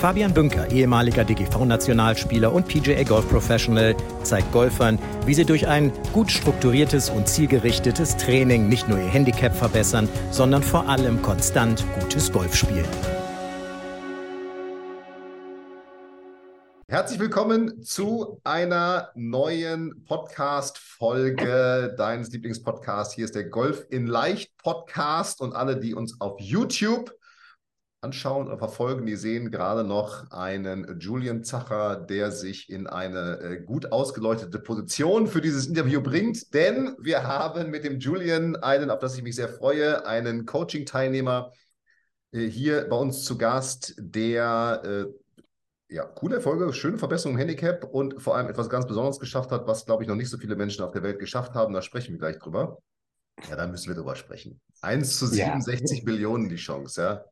Fabian Bünker, ehemaliger DGV-Nationalspieler und PGA Golf Professional, zeigt Golfern, wie sie durch ein gut strukturiertes und zielgerichtetes Training nicht nur ihr Handicap verbessern, sondern vor allem konstant gutes Golf spielen. Herzlich willkommen zu einer neuen Podcast-Folge deines Lieblingspodcasts. Hier ist der Golf in Leicht Podcast und alle, die uns auf YouTube anschauen und verfolgen, die sehen gerade noch einen Julian Zacher, der sich in eine äh, gut ausgeleuchtete Position für dieses Interview bringt, denn wir haben mit dem Julian einen, auf das ich mich sehr freue, einen Coaching-Teilnehmer äh, hier bei uns zu Gast, der äh, ja, coole Erfolge, schöne Verbesserung im Handicap und vor allem etwas ganz Besonderes geschafft hat, was, glaube ich, noch nicht so viele Menschen auf der Welt geschafft haben. Da sprechen wir gleich drüber. Ja, da müssen wir drüber sprechen. 1 zu 67 ja. Millionen die Chance, ja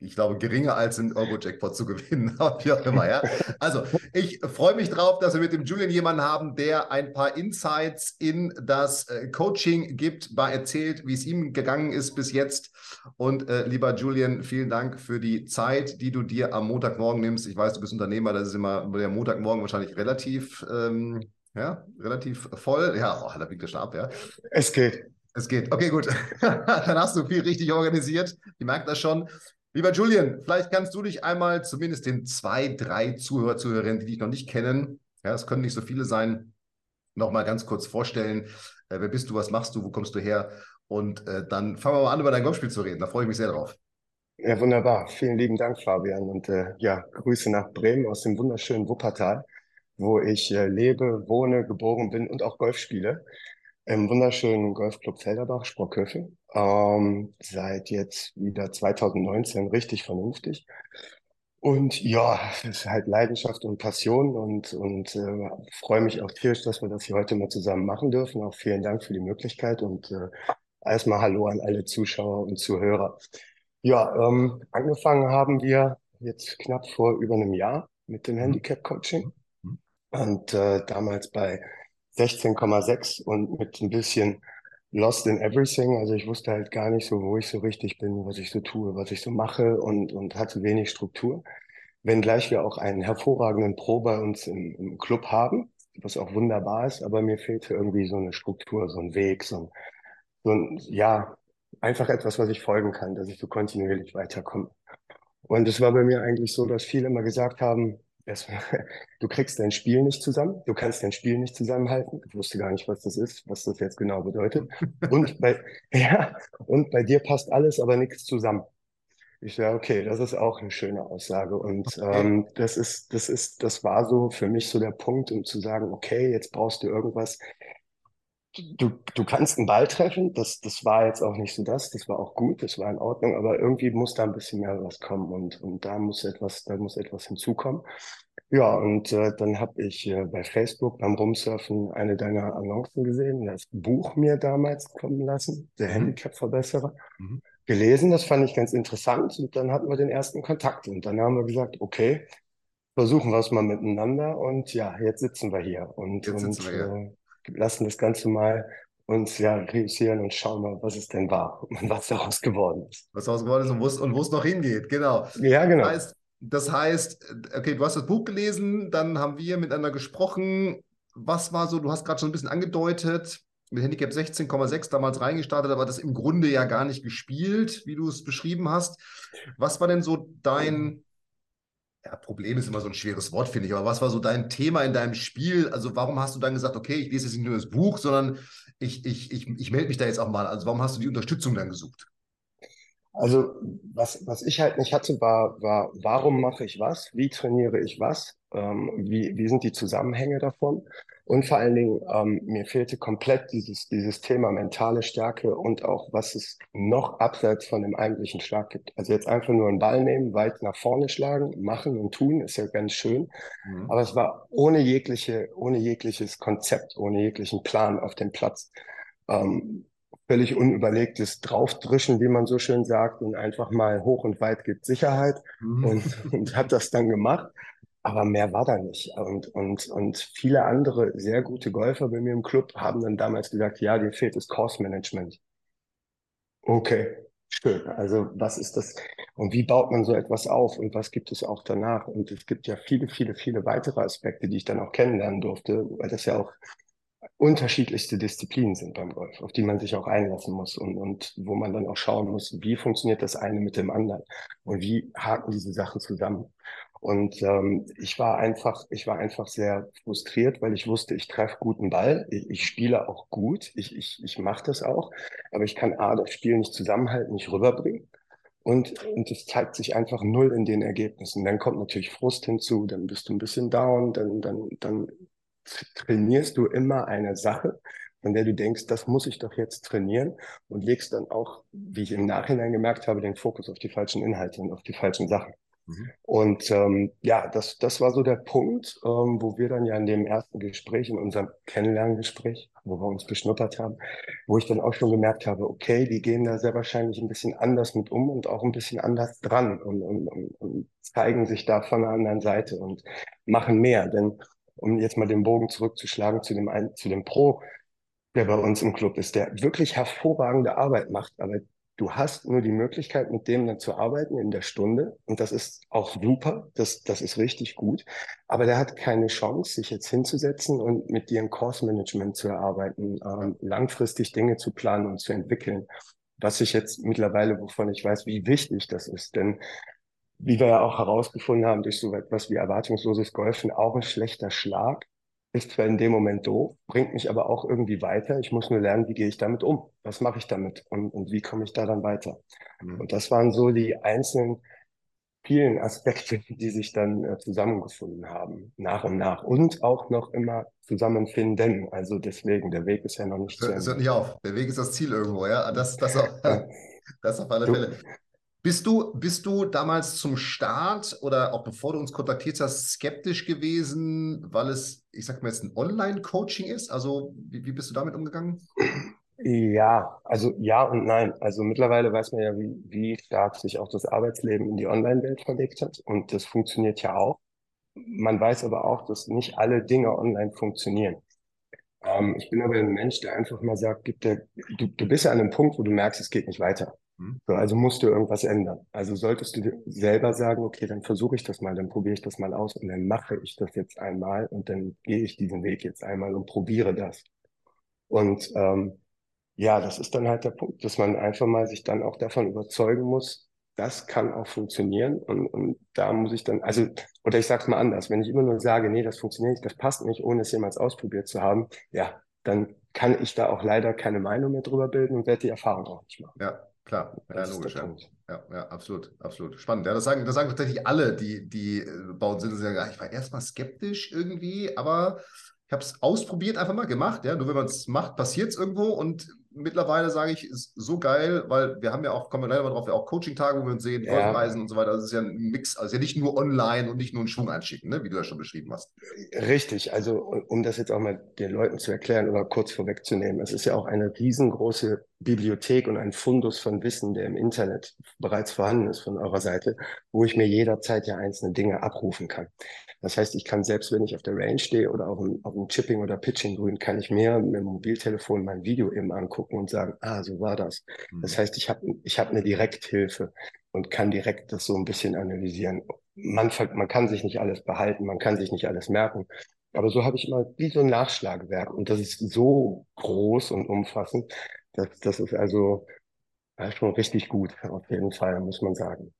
ich glaube, geringer als einen Euro-Jackpot zu gewinnen, wie auch immer, ja. Also, ich freue mich drauf, dass wir mit dem Julian jemanden haben, der ein paar Insights in das äh, Coaching gibt, mal erzählt, wie es ihm gegangen ist bis jetzt. Und äh, lieber Julian, vielen Dank für die Zeit, die du dir am Montagmorgen nimmst. Ich weiß, du bist Unternehmer, das ist immer der Montagmorgen wahrscheinlich relativ, ähm, ja, relativ voll. Ja, oh, da biegt der Stab, ja. Es geht. Es geht. Okay, gut. Dann hast du viel richtig organisiert. Ich merke das schon. Lieber Julian, vielleicht kannst du dich einmal zumindest den zwei, drei Zuhörer, Zuhörerinnen, die dich noch nicht kennen, ja, es können nicht so viele sein, noch mal ganz kurz vorstellen. Äh, wer bist du, was machst du, wo kommst du her? Und äh, dann fangen wir mal an, über dein Golfspiel zu reden. Da freue ich mich sehr drauf. Ja, wunderbar. Vielen lieben Dank, Fabian. Und äh, ja, Grüße nach Bremen aus dem wunderschönen Wuppertal, wo ich äh, lebe, wohne, geboren bin und auch Golf spiele im wunderschönen Golfclub Felderbach, Sprockhövel. Ähm, seit jetzt wieder 2019 richtig vernünftig. Und ja, es ist halt Leidenschaft und Passion und, und äh, freue mich auch tierisch, dass wir das hier heute mal zusammen machen dürfen. Auch vielen Dank für die Möglichkeit und äh, erstmal Hallo an alle Zuschauer und Zuhörer. Ja, ähm, angefangen haben wir jetzt knapp vor über einem Jahr mit dem mhm. Handicap-Coaching mhm. und äh, damals bei 16,6 und mit ein bisschen lost in everything. Also ich wusste halt gar nicht so, wo ich so richtig bin, was ich so tue, was ich so mache und, und hatte wenig Struktur. Wenngleich wir auch einen hervorragenden Pro bei uns im, im Club haben, was auch wunderbar ist, aber mir fehlte irgendwie so eine Struktur, so ein Weg, so ein, so ein ja, einfach etwas, was ich folgen kann, dass ich so kontinuierlich weiterkomme. Und es war bei mir eigentlich so, dass viele immer gesagt haben, du kriegst dein Spiel nicht zusammen, du kannst dein Spiel nicht zusammenhalten. Ich wusste gar nicht, was das ist, was das jetzt genau bedeutet. Und bei, ja, und bei dir passt alles, aber nichts zusammen. Ich sage, okay, das ist auch eine schöne Aussage. Und ähm, das ist, das ist, das war so für mich so der Punkt, um zu sagen, okay, jetzt brauchst du irgendwas, du, du kannst einen Ball treffen, das, das war jetzt auch nicht so das, das war auch gut, das war in Ordnung, aber irgendwie muss da ein bisschen mehr was kommen und, und da muss etwas, da muss etwas hinzukommen. Ja, und äh, dann habe ich äh, bei Facebook beim Rumsurfen eine deiner Annoncen gesehen, das Buch mir damals kommen lassen, der mhm. Handicap-Verbesserer, mhm. gelesen, das fand ich ganz interessant und dann hatten wir den ersten Kontakt und dann haben wir gesagt, okay, versuchen wir es mal miteinander und ja, jetzt sitzen wir hier und, jetzt und wir hier. Lassen das Ganze mal uns ja reüssieren und schauen mal, was es denn war und was daraus geworden ist. Was daraus geworden ist und wo es, und wo es noch hingeht, genau. Ja, genau. Das heißt, das heißt, okay, du hast das Buch gelesen, dann haben wir miteinander gesprochen. Was war so, du hast gerade schon ein bisschen angedeutet, mit Handicap 16,6 damals reingestartet, aber das im Grunde ja gar nicht gespielt, wie du es beschrieben hast. Was war denn so dein, ja, Problem ist immer so ein schweres Wort, finde ich. Aber was war so dein Thema in deinem Spiel? Also, warum hast du dann gesagt, okay, ich lese jetzt nicht nur das Buch, sondern ich, ich, ich, ich melde mich da jetzt auch mal. Also, warum hast du die Unterstützung dann gesucht? Also, was, was ich halt nicht hatte, war, war, warum mache ich was? Wie trainiere ich was? Ähm, wie, wie sind die Zusammenhänge davon? Und vor allen Dingen, ähm, mir fehlte komplett dieses, dieses Thema mentale Stärke und auch, was es noch abseits von dem eigentlichen Schlag gibt. Also jetzt einfach nur einen Ball nehmen, weit nach vorne schlagen, machen und tun, ist ja ganz schön. Mhm. Aber es war ohne jegliche, ohne jegliches Konzept, ohne jeglichen Plan auf dem Platz. Ähm, völlig unüberlegtes Draufdrischen, wie man so schön sagt, und einfach mal hoch und weit gibt Sicherheit mhm. und, und hat das dann gemacht. Aber mehr war da nicht. Und, und, und viele andere sehr gute Golfer bei mir im Club haben dann damals gesagt, ja, dir fehlt das Course Management. Okay, schön. Also was ist das? Und wie baut man so etwas auf? Und was gibt es auch danach? Und es gibt ja viele, viele, viele weitere Aspekte, die ich dann auch kennenlernen durfte, weil das ja auch unterschiedlichste Disziplinen sind beim Golf, auf die man sich auch einlassen muss und, und wo man dann auch schauen muss, wie funktioniert das eine mit dem anderen und wie haken diese Sachen zusammen. Und ähm, ich war einfach, ich war einfach sehr frustriert, weil ich wusste, ich treffe guten Ball, ich, ich spiele auch gut, ich, ich, ich mache das auch, aber ich kann A, das Spiel nicht zusammenhalten, nicht rüberbringen. Und, und es zeigt sich einfach null in den Ergebnissen. Dann kommt natürlich Frust hinzu, dann bist du ein bisschen down, dann, dann, dann trainierst du immer eine Sache, von der du denkst, das muss ich doch jetzt trainieren und legst dann auch, wie ich im Nachhinein gemerkt habe, den Fokus auf die falschen Inhalte und auf die falschen Sachen. Mhm. Und ähm, ja, das, das war so der Punkt, ähm, wo wir dann ja in dem ersten Gespräch, in unserem Kennenlerngespräch, wo wir uns beschnuppert haben, wo ich dann auch schon gemerkt habe, okay, die gehen da sehr wahrscheinlich ein bisschen anders mit um und auch ein bisschen anders dran und, und, und, und zeigen sich da von der anderen Seite und machen mehr. Denn um jetzt mal den Bogen zurückzuschlagen zu dem, zu dem Pro, der bei uns im Club ist, der wirklich hervorragende Arbeit macht, aber du hast nur die Möglichkeit, mit dem dann zu arbeiten in der Stunde. Und das ist auch super, das, das ist richtig gut. Aber der hat keine Chance, sich jetzt hinzusetzen und mit dir ein Course Management zu erarbeiten, ähm, langfristig Dinge zu planen und zu entwickeln. Was ich jetzt mittlerweile, wovon ich weiß, wie wichtig das ist. Denn wie wir ja auch herausgefunden haben, durch so etwas wie erwartungsloses Golfen auch ein schlechter Schlag. Ist zwar in dem Moment doof, bringt mich aber auch irgendwie weiter. Ich muss nur lernen, wie gehe ich damit um? Was mache ich damit? Und, und wie komme ich da dann weiter? Mhm. Und das waren so die einzelnen vielen Aspekte, die sich dann äh, zusammengefunden haben, nach und nach. Und auch noch immer zusammenfinden. Also deswegen, der Weg ist ja noch nicht zu Ende. Es hört nicht auf. Der Weg ist das Ziel irgendwo, ja. Das, das, auf, das auf alle du, Fälle. Bist du, bist du damals zum Start oder auch bevor du uns kontaktiert hast, skeptisch gewesen, weil es, ich sag mal jetzt, ein Online-Coaching ist? Also, wie, wie bist du damit umgegangen? Ja, also ja und nein. Also mittlerweile weiß man ja, wie, wie stark sich auch das Arbeitsleben in die Online-Welt verlegt hat. Und das funktioniert ja auch. Man weiß aber auch, dass nicht alle Dinge online funktionieren. Ähm, ich bin aber ein Mensch, der einfach mal sagt, gibt der, du, du bist ja an einem Punkt, wo du merkst, es geht nicht weiter. Hm? So, also musst du irgendwas ändern. Also solltest du selber sagen, okay, dann versuche ich das mal, dann probiere ich das mal aus und dann mache ich das jetzt einmal und dann gehe ich diesen Weg jetzt einmal und probiere das. Und ähm, ja, das ist dann halt der Punkt, dass man einfach mal sich dann auch davon überzeugen muss, das kann auch funktionieren und, und da muss ich dann, also, oder ich sage es mal anders, wenn ich immer nur sage, nee, das funktioniert nicht, das passt nicht, ohne es jemals ausprobiert zu haben, ja, dann kann ich da auch leider keine Meinung mehr drüber bilden und werde die Erfahrung auch nicht machen. Ja, Klar, ja, logisch. Ja. ja. Ja, absolut, absolut. Spannend. Ja, das sagen, das sagen tatsächlich alle, die, die äh, bauen sind. Sagen, ich war erstmal skeptisch irgendwie, aber ich habe es ausprobiert, einfach mal gemacht. Ja, nur wenn man es macht, passiert es irgendwo. Und mittlerweile sage ich, ist so geil, weil wir haben ja auch, kommen wir leider mal drauf, ja auch Coaching-Tage, wo wir uns sehen, ja. Und so weiter. Das ist ja ein Mix, also ja nicht nur online und nicht nur einen Schwung einschicken, ne, wie du das schon beschrieben hast. Richtig, also um das jetzt auch mal den Leuten zu erklären oder kurz vorwegzunehmen, es ist ja auch eine riesengroße Bibliothek und ein Fundus von Wissen, der im Internet bereits vorhanden ist von eurer Seite, wo ich mir jederzeit ja einzelne Dinge abrufen kann. Das heißt, ich kann selbst, wenn ich auf der Range stehe oder auf dem, auf dem Chipping- oder Pitching-Grün, kann ich mir mit dem Mobiltelefon mein Video eben angucken und sagen, ah, so war das. Mhm. Das heißt, ich habe ich hab eine Direkthilfe und kann direkt das so ein bisschen analysieren. Man, man kann sich nicht alles behalten, man kann sich nicht alles merken. Aber so habe ich immer wie so ein Nachschlagewerk und das ist so groß und umfassend, dass das ist also ja, schon richtig gut, auf jeden Fall, muss man sagen.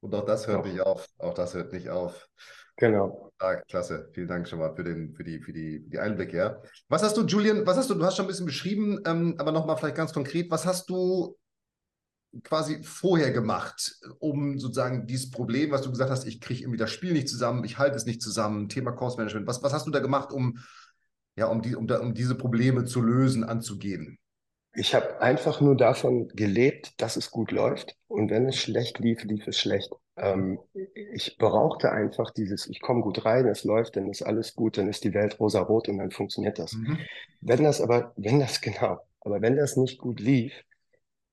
Und auch das hört ja. nicht auf. Auch das hört nicht auf. Genau. Ah, klasse. Vielen Dank schon mal für, den, für, die, für, die, für die Einblicke. Ja. Was hast du, Julian, was hast du, du hast schon ein bisschen beschrieben, ähm, aber nochmal vielleicht ganz konkret, was hast du quasi vorher gemacht, um sozusagen dieses Problem, was du gesagt hast, ich kriege irgendwie das Spiel nicht zusammen, ich halte es nicht zusammen, Thema Cost Management, was, was hast du da gemacht, um, ja, um, die, um, da, um diese Probleme zu lösen, anzugehen? Ich habe einfach nur davon gelebt, dass es gut läuft. Und wenn es schlecht lief, lief es schlecht. Ähm, ich brauchte einfach dieses, ich komme gut rein, es läuft, dann ist alles gut, dann ist die Welt rosa-rot und dann funktioniert das. Mhm. Wenn das aber, wenn das genau, Aber wenn das nicht gut lief,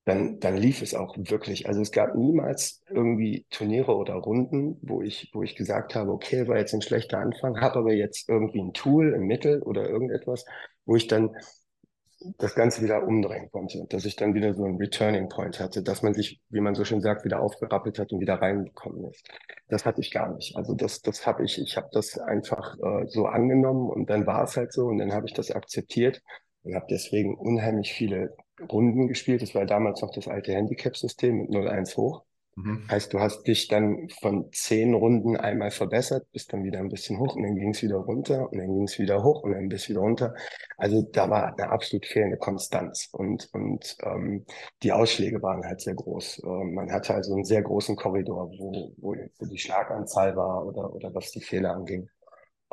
dann, dann lief es auch wirklich. Also es gab niemals irgendwie Turniere oder Runden, wo ich, wo ich gesagt habe, okay, war jetzt ein schlechter Anfang, habe aber jetzt irgendwie ein Tool, ein Mittel oder irgendetwas, wo ich dann das Ganze wieder umdrehen konnte, dass ich dann wieder so einen Returning Point hatte, dass man sich, wie man so schön sagt, wieder aufgerappelt hat und wieder reingekommen ist. Das hatte ich gar nicht. Also das, das habe ich, ich habe das einfach äh, so angenommen und dann war es halt so und dann habe ich das akzeptiert und habe deswegen unheimlich viele Runden gespielt. Das war damals noch das alte Handicap-System mit 0-1 hoch. Mhm. Heißt, du hast dich dann von zehn Runden einmal verbessert, bist dann wieder ein bisschen hoch und dann ging es wieder runter und dann ging es wieder hoch und dann bist wieder runter. Also da war eine absolut fehlende Konstanz und, und ähm, die Ausschläge waren halt sehr groß. Ähm, man hatte also einen sehr großen Korridor, wo, wo die Schlaganzahl war oder, oder was die Fehler anging.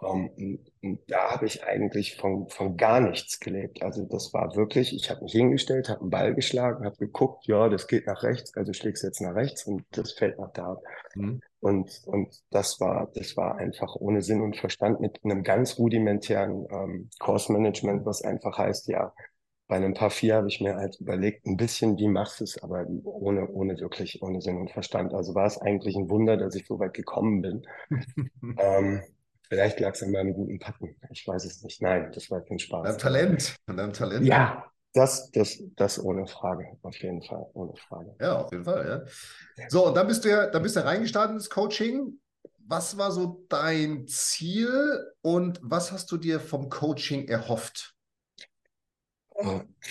Um, ähm, und, da habe ich eigentlich von, von gar nichts gelebt. Also das war wirklich, ich habe mich hingestellt, habe einen Ball geschlagen, habe geguckt, ja, das geht nach rechts, also schlägst jetzt nach rechts und das fällt nach da. Mhm. Und, und das war, das war einfach ohne Sinn und Verstand mit einem ganz rudimentären ähm, Course-Management, was einfach heißt, ja, bei einem Paar vier habe ich mir halt überlegt, ein bisschen, wie machst du es, aber ohne, ohne wirklich, ohne Sinn und Verstand. Also war es eigentlich ein Wunder, dass ich so weit gekommen bin. ähm, Vielleicht lag es an meinem guten Packen. Ich weiß es nicht. Nein, das war kein Spaß. Dein Talent. An deinem Talent. Ja, das, das, das ohne Frage. Auf jeden Fall. Ohne Frage. Ja, auf jeden Fall. Ja. So, und dann bist du ja, dann bist du reingestartet ins Coaching. Was war so dein Ziel und was hast du dir vom Coaching erhofft?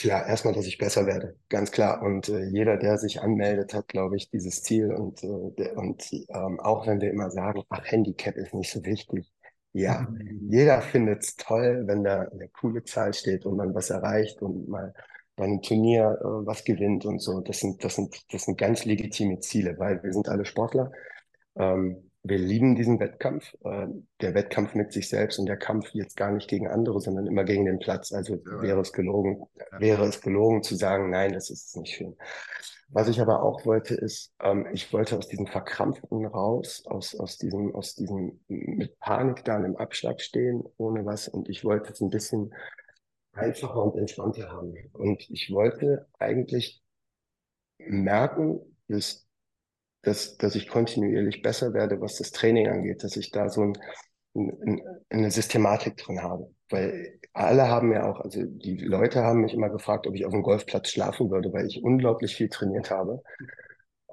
Ja, erstmal, dass ich besser werde, ganz klar. Und äh, jeder, der sich anmeldet, hat, glaube ich, dieses Ziel. Und, äh, der, und ähm, auch wenn wir immer sagen, ach, Handicap ist nicht so wichtig, ja, mhm. jeder findet es toll, wenn da eine coole Zahl steht und man was erreicht und mal bei einem Turnier äh, was gewinnt und so. Das sind, das sind, das sind ganz legitime Ziele, weil wir sind alle Sportler. Ähm, wir lieben diesen Wettkampf, äh, der Wettkampf mit sich selbst und der Kampf jetzt gar nicht gegen andere, sondern immer gegen den Platz. Also ja, wäre es gelogen, wäre es gelogen zu sagen, nein, das ist nicht schön. Was ich aber auch wollte, ist, ähm, ich wollte aus diesem Verkrampften raus, aus, aus diesem, aus diesem mit Panik da im Abschlag stehen, ohne was. Und ich wollte es ein bisschen einfacher und entspannter haben. Und ich wollte eigentlich merken, dass dass, dass ich kontinuierlich besser werde, was das Training angeht, dass ich da so ein, ein, eine Systematik drin habe. Weil alle haben ja auch, also die Leute haben mich immer gefragt, ob ich auf dem Golfplatz schlafen würde, weil ich unglaublich viel trainiert habe.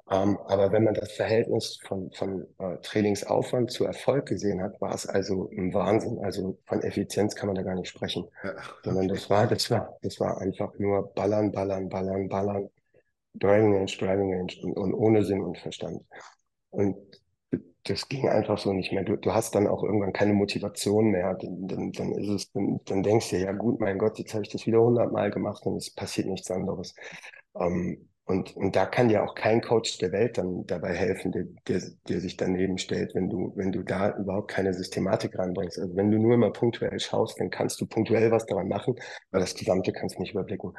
Ähm, aber wenn man das Verhältnis von, von äh, Trainingsaufwand zu Erfolg gesehen hat, war es also ein Wahnsinn. Also von Effizienz kann man da gar nicht sprechen. Ja. Sondern das war, das war, das war einfach nur ballern, ballern, ballern, ballern. Driving Range, Driving Range und, und ohne Sinn und Verstand. Und das ging einfach so nicht mehr. Du, du hast dann auch irgendwann keine Motivation mehr. Dann, dann, dann ist es, dann, dann denkst du, ja gut, mein Gott, jetzt habe ich das wieder hundertmal gemacht und es passiert nichts anderes. Ähm, und, und da kann dir auch kein Coach der Welt dann dabei helfen, der, der, der sich daneben stellt, wenn du, wenn du da überhaupt keine Systematik reinbringst. Also wenn du nur immer punktuell schaust, dann kannst du punktuell was daran machen, aber das Gesamte kannst du nicht überblicken.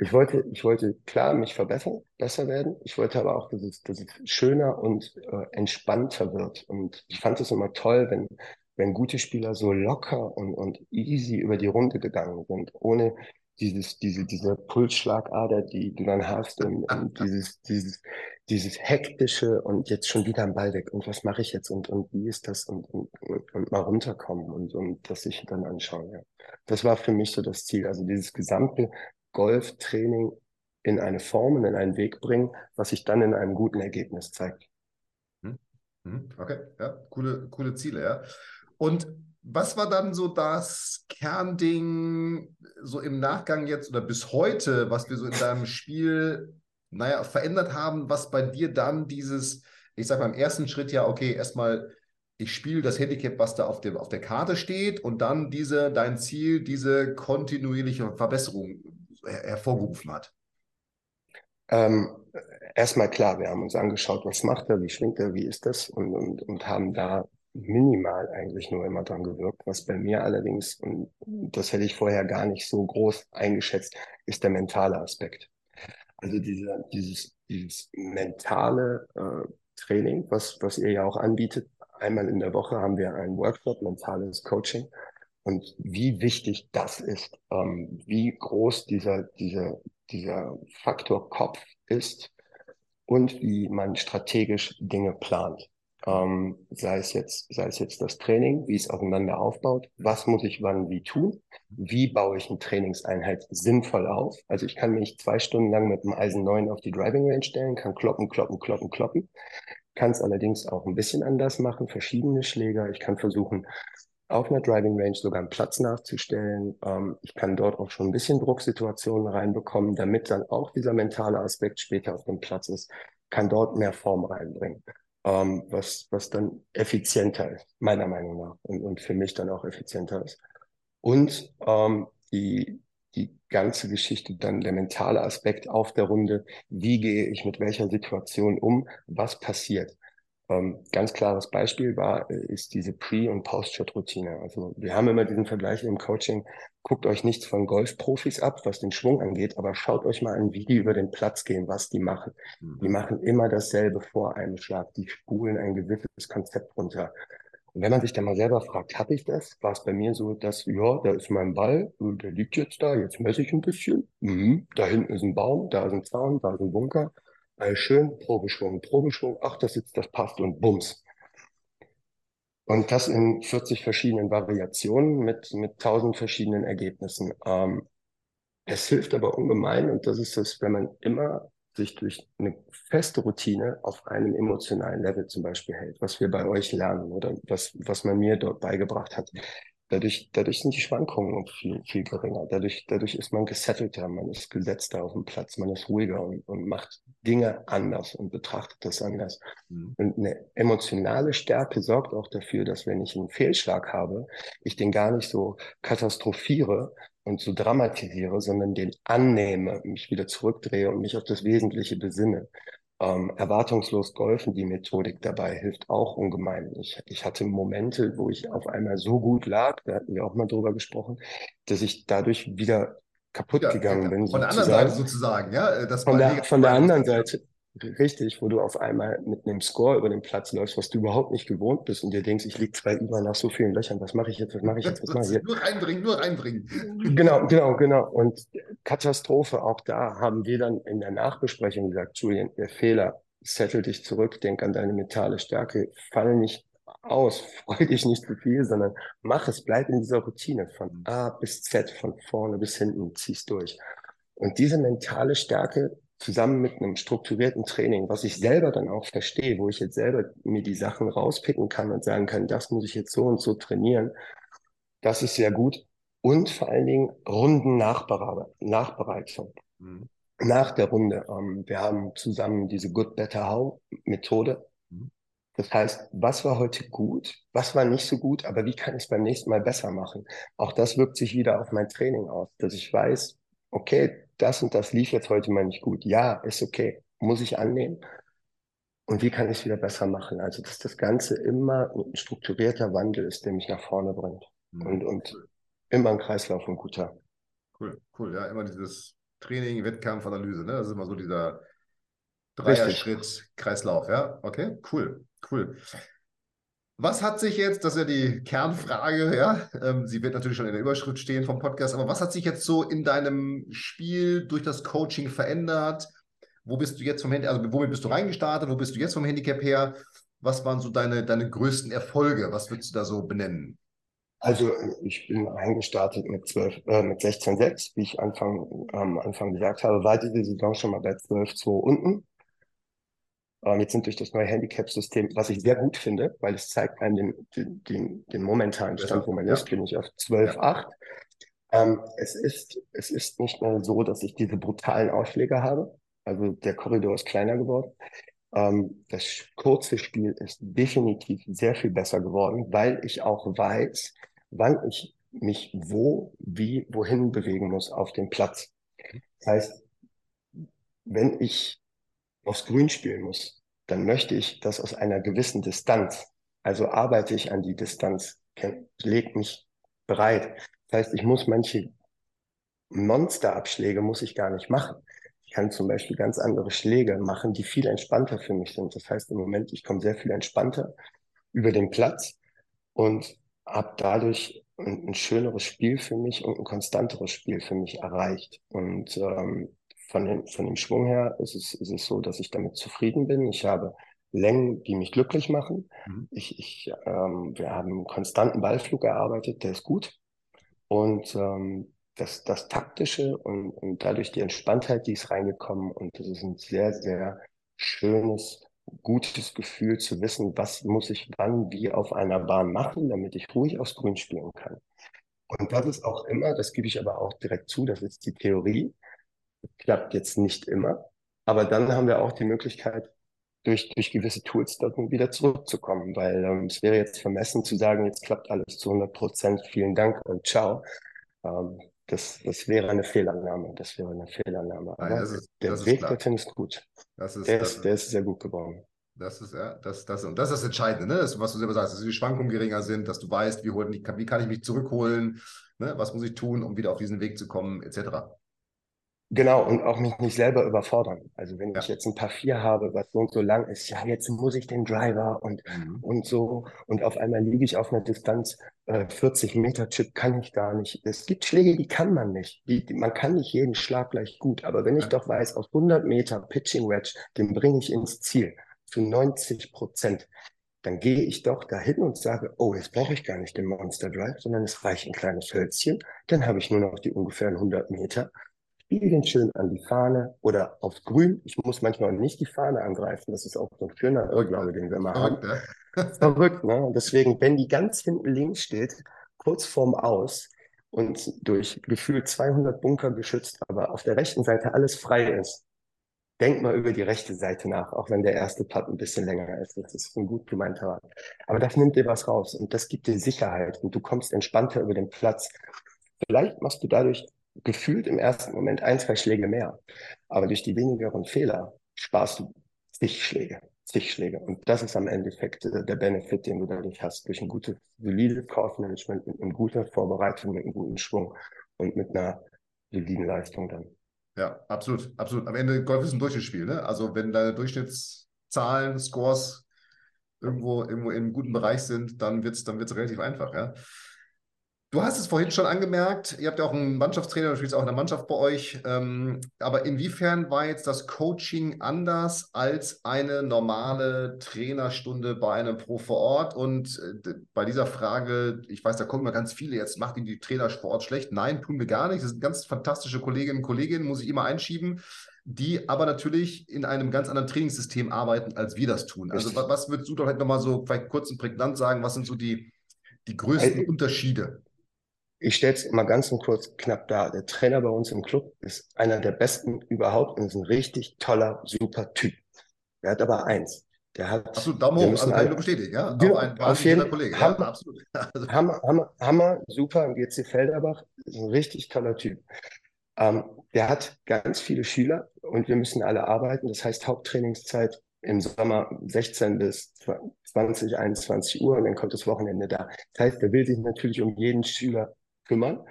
Ich wollte, ich wollte klar mich verbessern, besser werden. Ich wollte aber auch, dass es, dass es schöner und äh, entspannter wird. Und ich fand es immer toll, wenn, wenn gute Spieler so locker und, und easy über die Runde gegangen sind, ohne dieses, diese, diese Pulsschlagader, die du dann hast und, und dieses, dieses, dieses hektische und jetzt schon wieder am Ball weg und was mache ich jetzt und, und wie ist das und, und, und mal runterkommen und, und das sich dann anschauen. Ja. Das war für mich so das Ziel. Also dieses gesamte Golftraining in eine Form und in einen Weg bringen, was sich dann in einem guten Ergebnis zeigt. Hm? Hm? Okay, ja, coole, coole Ziele, ja. Und was war dann so das Kernding, so im Nachgang jetzt oder bis heute, was wir so in deinem Spiel, naja, verändert haben, was bei dir dann dieses, ich sag mal im ersten Schritt ja, okay, erstmal ich spiele das Handicap, was da auf, dem, auf der Karte steht und dann diese, dein Ziel, diese kontinuierliche Verbesserung hervorgerufen hat? Ähm, erstmal klar, wir haben uns angeschaut, was macht er, wie schwingt er, wie ist das und, und, und haben da minimal eigentlich nur immer dran gewirkt. Was bei mir allerdings, und das hätte ich vorher gar nicht so groß eingeschätzt, ist der mentale Aspekt. Also diese, dieses, dieses mentale äh, Training, was, was ihr ja auch anbietet. Einmal in der Woche haben wir einen Workshop, mentales Coaching. Und wie wichtig das ist, ähm, wie groß dieser, dieser, dieser Faktor Kopf ist und wie man strategisch Dinge plant. Ähm, sei es jetzt, sei es jetzt das Training, wie es aufeinander aufbaut, was muss ich wann wie tun, wie baue ich eine Trainingseinheit sinnvoll auf. Also ich kann mich zwei Stunden lang mit dem Eisen 9 auf die Driving Range stellen, kann kloppen, kloppen, kloppen, kloppen, kann es allerdings auch ein bisschen anders machen, verschiedene Schläger. Ich kann versuchen, auf einer Driving Range sogar einen Platz nachzustellen. Ähm, ich kann dort auch schon ein bisschen Drucksituationen reinbekommen, damit dann auch dieser mentale Aspekt später auf dem Platz ist, kann dort mehr Form reinbringen, ähm, was, was dann effizienter ist, meiner Meinung nach, und, und für mich dann auch effizienter ist. Und ähm, die, die ganze Geschichte, dann der mentale Aspekt auf der Runde, wie gehe ich mit welcher Situation um, was passiert. Ähm, ganz klares Beispiel war, äh, ist diese Pre- und Post-Shot-Routine. Also wir haben immer diesen Vergleich im Coaching, guckt euch nichts von Golfprofis ab, was den Schwung angeht, aber schaut euch mal an, wie die über den Platz gehen, was die machen. Mhm. Die machen immer dasselbe vor einem Schlag, die spulen ein gewisses Konzept runter. Und wenn man sich dann mal selber fragt, habe ich das? War es bei mir so, dass, ja, da ist mein Ball, der liegt jetzt da, jetzt messe ich ein bisschen. Mhm. Da hinten ist ein Baum, da ist ein Zaun, da ist ein Bunker. Äh, schön, Probeschwung, Probeschwung, ach, das sitzt, das passt und bums. Und das in 40 verschiedenen Variationen mit, mit 1000 verschiedenen Ergebnissen. Ähm, es hilft aber ungemein und das ist das, wenn man immer sich durch eine feste Routine auf einem emotionalen Level zum Beispiel hält, was wir bei euch lernen oder was, was man mir dort beigebracht hat. Dadurch, dadurch sind die Schwankungen viel, viel geringer. Dadurch, dadurch ist man gesettelter, man ist gesetzter auf dem Platz, man ist ruhiger und, und macht Dinge anders und betrachtet das anders. Mhm. Und eine emotionale Stärke sorgt auch dafür, dass wenn ich einen Fehlschlag habe, ich den gar nicht so katastrophiere und so dramatisiere, sondern den annehme, mich wieder zurückdrehe und mich auf das Wesentliche besinne ähm, erwartungslos golfen, die Methodik dabei hilft auch ungemein. Ich, ich hatte Momente, wo ich auf einmal so gut lag, da hatten wir auch mal drüber gesprochen, dass ich dadurch wieder kaputt ja, gegangen bin. Von der anderen Seite sozusagen, ja. Das von der, von der anderen Seite, Richtig, wo du auf einmal mit einem Score über den Platz läufst, was du überhaupt nicht gewohnt bist und dir denkst, ich liege zwei über nach so vielen Löchern, was mache ich jetzt, was mache ich jetzt, was mache ich jetzt? Nur reinbringen, nur reinbringen. Genau, genau, genau. Und Katastrophe, auch da haben wir dann in der Nachbesprechung gesagt, Julian, der Fehler, settle dich zurück, denk an deine mentale Stärke, fall nicht aus, freu dich nicht zu viel, sondern mach es, bleib in dieser Routine von A bis Z, von vorne bis hinten, zieh's durch. Und diese mentale Stärke zusammen mit einem strukturierten Training, was ich selber dann auch verstehe, wo ich jetzt selber mir die Sachen rauspicken kann und sagen kann, das muss ich jetzt so und so trainieren, das ist sehr gut. Und vor allen Dingen Runden Nachbereitung. Mhm. Nach der Runde. Ähm, wir haben zusammen diese Good Better How Methode. Mhm. Das heißt, was war heute gut? Was war nicht so gut? Aber wie kann ich es beim nächsten Mal besser machen? Auch das wirkt sich wieder auf mein Training aus, dass ich weiß, okay, das und das lief jetzt heute mal nicht gut. Ja, ist okay. Muss ich annehmen. Und wie kann ich es wieder besser machen? Also, dass das Ganze immer ein strukturierter Wandel ist, der mich nach vorne bringt. Mhm. Und, und immer ein Kreislauf und guter. Cool, cool. Ja, immer dieses Training, Wettkampf, Analyse. Ne? Das ist immer so dieser Dreier-Schritt, Kreislauf. Ja, okay, cool, cool. Was hat sich jetzt, das ist ja die Kernfrage, ja, ähm, sie wird natürlich schon in der Überschrift stehen vom Podcast, aber was hat sich jetzt so in deinem Spiel durch das Coaching verändert? Wo bist du jetzt vom Handicap, also womit bist du reingestartet? Wo bist du jetzt vom Handicap her? Was waren so deine, deine größten Erfolge? Was würdest du da so benennen? Also ich bin reingestartet mit 12, äh, mit 16,6, wie ich Anfang, ähm, Anfang gesagt habe, war diese Saison schon mal bei 12,2 unten. Ähm, jetzt sind durch das neue Handicap-System, was ich sehr gut finde, weil es zeigt einem den, den, den, momentanen Stand, wo man ja. ist, bin ich auf 12,8. Ja. Ähm, es, ist, es ist nicht mehr so, dass ich diese brutalen Ausschläge habe. Also der Korridor ist kleiner geworden. Ähm, das kurze Spiel ist definitiv sehr viel besser geworden, weil ich auch weiß, wann ich mich wo, wie, wohin bewegen muss auf dem Platz. Das heißt, wenn ich aufs Grün spielen muss, dann möchte ich das aus einer gewissen Distanz. Also arbeite ich an die Distanz, leg mich bereit. Das heißt, ich muss manche Monsterabschläge muss ich gar nicht machen. Ich kann zum Beispiel ganz andere Schläge machen, die viel entspannter für mich sind. Das heißt im Moment, ich komme sehr viel entspannter über den Platz und habe dadurch ein, ein schöneres Spiel für mich und ein konstanteres Spiel für mich erreicht. Und ähm, von, den, von dem Schwung her ist es, ist es so, dass ich damit zufrieden bin. Ich habe Längen, die mich glücklich machen. Mhm. Ich, ich, ähm, wir haben einen konstanten Ballflug erarbeitet, der ist gut. Und ähm, das, das Taktische und, und dadurch die Entspanntheit, die ist reingekommen. Und das ist ein sehr, sehr schönes, gutes Gefühl zu wissen, was muss ich wann wie auf einer Bahn machen, damit ich ruhig aufs Grün spielen kann. Und das ist auch immer, das gebe ich aber auch direkt zu, das ist die Theorie. Klappt jetzt nicht immer. Aber dann haben wir auch die Möglichkeit, durch, durch gewisse Tools dann wieder zurückzukommen, weil ähm, es wäre jetzt vermessen zu sagen, jetzt klappt alles zu 100 Prozent, vielen Dank und ciao. Ähm, das, das wäre eine Fehlannahme. Das wäre eine Fehlannahme. Aber Nein, ist, der Weg dorthin ist gut. Das ist, der, das ist, der ist sehr gut geworden. Das ist, ja, das, das, und das ist das Entscheidende, ne? das, was du selber sagst, dass die Schwankungen geringer sind, dass du weißt, wie, holen, wie kann ich mich zurückholen, ne? was muss ich tun, um wieder auf diesen Weg zu kommen, etc. Genau, und auch mich nicht selber überfordern. Also wenn ja. ich jetzt ein paar vier habe, was so und so lang ist, ja, jetzt muss ich den Driver und, mhm. und so. Und auf einmal liege ich auf einer Distanz, äh, 40 Meter Chip kann ich gar nicht. Es gibt Schläge, die kann man nicht. Die, die, man kann nicht jeden Schlag gleich gut. Aber wenn ich ja. doch weiß, auf 100 Meter Pitching Wedge, den bringe ich ins Ziel zu 90 Prozent, dann gehe ich doch dahin und sage, oh, jetzt brauche ich gar nicht den Monster Drive, sondern es reicht ein kleines Hölzchen. Dann habe ich nur noch die ungefähr 100 Meter spiele den schön an die Fahne oder aufs Grün. Ich muss manchmal nicht die Fahne angreifen. Das ist auch so ein schöner Irrglaube, den wir mal haben. Ne? Verrückt, ne? Deswegen, wenn die ganz hinten links steht, kurz vorm Aus und durch gefühlt 200 Bunker geschützt, aber auf der rechten Seite alles frei ist, denk mal über die rechte Seite nach, auch wenn der erste Putt ein bisschen länger ist. Das ist ein gut gemeinter Rat. Aber das nimmt dir was raus und das gibt dir Sicherheit und du kommst entspannter über den Platz. Vielleicht machst du dadurch gefühlt im ersten Moment ein, zwei Schläge mehr. Aber durch die wenigeren Fehler sparst du zig Schläge, zig Schläge. Und das ist am Endeffekt äh, der Benefit, den du dadurch hast, durch ein gutes, solides Course-Management, mit einer guten Vorbereitung, mit einem guten Schwung und mit einer soliden Leistung dann. Ja, absolut, absolut. Am Ende Golf ist ein Durchschnittsspiel, ne? Also wenn deine Durchschnittszahlen, Scores irgendwo, irgendwo im guten Bereich sind, dann wird es dann wird's relativ einfach, ja. Du hast es vorhin schon angemerkt, ihr habt ja auch einen Mannschaftstrainer, du spielst auch in der Mannschaft bei euch. Ähm, aber inwiefern war jetzt das Coaching anders als eine normale Trainerstunde bei einem Pro vor Ort? Und äh, bei dieser Frage, ich weiß, da kommen immer ganz viele, jetzt macht ihn die Trainer vor Ort schlecht. Nein, tun wir gar nicht. Das sind ganz fantastische Kolleginnen und Kollegen, muss ich immer einschieben, die aber natürlich in einem ganz anderen Trainingssystem arbeiten, als wir das tun. Also was, was würdest du doch halt nochmal so vielleicht kurz und prägnant sagen, was sind so die, die größten Unterschiede? Ich stelle es mal ganz und kurz knapp dar. Der Trainer bei uns im Club ist einer der besten überhaupt und ist ein richtig toller, super Typ. Er hat aber eins. Der hat. Absolut, Daumen hoch, also bestätigen, ja. Genau, ein auf jeden Kollege. Hammer, ja, absolut. Also. Hammer, Hammer, Hammer, super im GC Felderbach. Ist ein richtig toller Typ. Ähm, der hat ganz viele Schüler und wir müssen alle arbeiten. Das heißt, Haupttrainingszeit im Sommer 16 bis 20, 21 Uhr und dann kommt das Wochenende da. Das heißt, er will sich natürlich um jeden Schüler kümmern,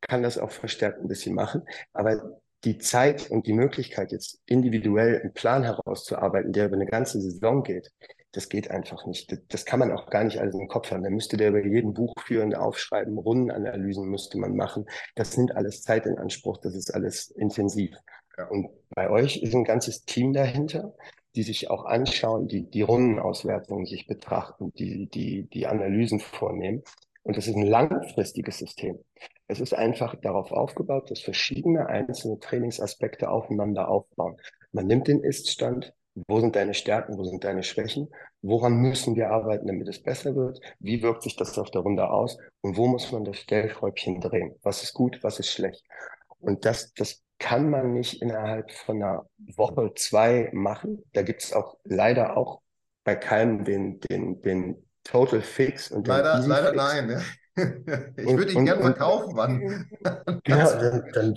kann das auch verstärkt ein bisschen machen. Aber die Zeit und die Möglichkeit, jetzt individuell einen Plan herauszuarbeiten, der über eine ganze Saison geht, das geht einfach nicht. Das kann man auch gar nicht alles im Kopf haben. Da müsste der über jeden Buchführende aufschreiben, Rundenanalysen müsste man machen. Das nimmt alles Zeit in Anspruch, das ist alles intensiv. Und bei euch ist ein ganzes Team dahinter, die sich auch anschauen, die die Rundenauswertungen sich betrachten, die die die Analysen vornehmen. Und das ist ein langfristiges System. Es ist einfach darauf aufgebaut, dass verschiedene einzelne Trainingsaspekte aufeinander aufbauen. Man nimmt den Iststand, wo sind deine Stärken, wo sind deine Schwächen, woran müssen wir arbeiten, damit es besser wird, wie wirkt sich das auf der Runde aus und wo muss man das Stellschräubchen drehen, was ist gut, was ist schlecht. Und das, das kann man nicht innerhalb von einer Woche, zwei machen. Da gibt es auch leider auch bei keinem den, den, den Total Fix. Und leider, leider Fix. nein. Ja. Ich und, würde ihn gerne verkaufen, Mann. Genau, dann, dann,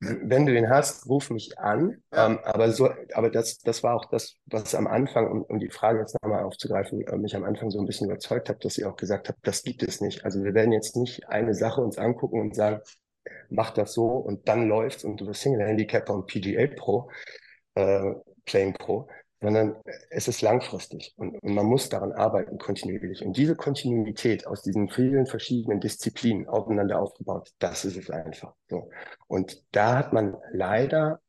wenn du ihn hast, ruf mich an. Ja. Ähm, aber so, aber das, das war auch das, was am Anfang, um, um die Frage jetzt nochmal aufzugreifen, äh, mich am Anfang so ein bisschen überzeugt hat, dass ihr auch gesagt habt, das gibt es nicht. Also wir werden jetzt nicht eine Sache uns angucken und sagen, mach das so und dann läuft's und du bist Single Handicapper und PGA Pro, äh, Playing Pro, sondern es ist langfristig und, und, man muss daran arbeiten, kontinuierlich. Und diese Kontinuität aus diesen vielen verschiedenen Disziplinen aufeinander aufgebaut, das ist es einfach. So. Und da hat man leider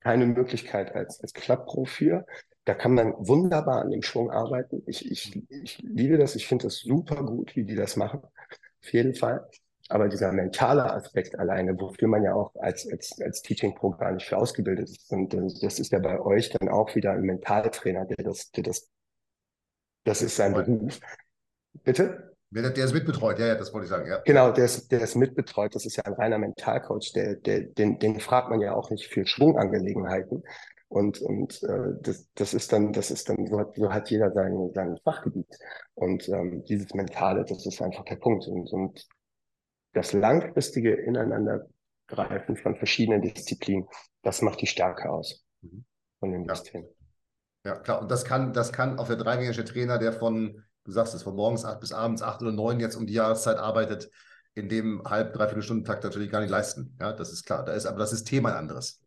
keine Möglichkeit als, als Club-Pro für. Da kann man wunderbar an dem Schwung arbeiten. Ich, ich, ich liebe das, ich finde das super gut, wie die das machen. Auf jeden Fall. Aber dieser mentale Aspekt alleine, wofür man ja auch als, als, als Teaching Pro gar nicht für ausgebildet ist, und das ist ja bei euch dann auch wieder ein Mentaltrainer, der das, der das, das ist sein Beruf. Bitte? Der, der ist mitbetreut, ja, ja, das wollte ich sagen, ja. Genau, der ist, der ist mitbetreut, das ist ja ein reiner Mentalcoach, der, der, den, den fragt man ja auch nicht für Schwungangelegenheiten. Und, und äh, das, das ist dann, das ist dann, so hat, so hat jeder sein, sein Fachgebiet. Und ähm, dieses Mentale, das ist einfach der Punkt. Und, und das langfristige Ineinandergreifen von verschiedenen Disziplinen, das macht die Stärke aus mhm. von dem ja. System. Ja, klar. Und das kann, das kann auch der dreigängige Trainer, der von, du sagst es, von morgens acht bis abends acht oder neun jetzt um die Jahreszeit arbeitet, in dem halb, dreiviertel Stunden Takt natürlich gar nicht leisten. Ja, das ist klar. Da ist aber das System ein anderes.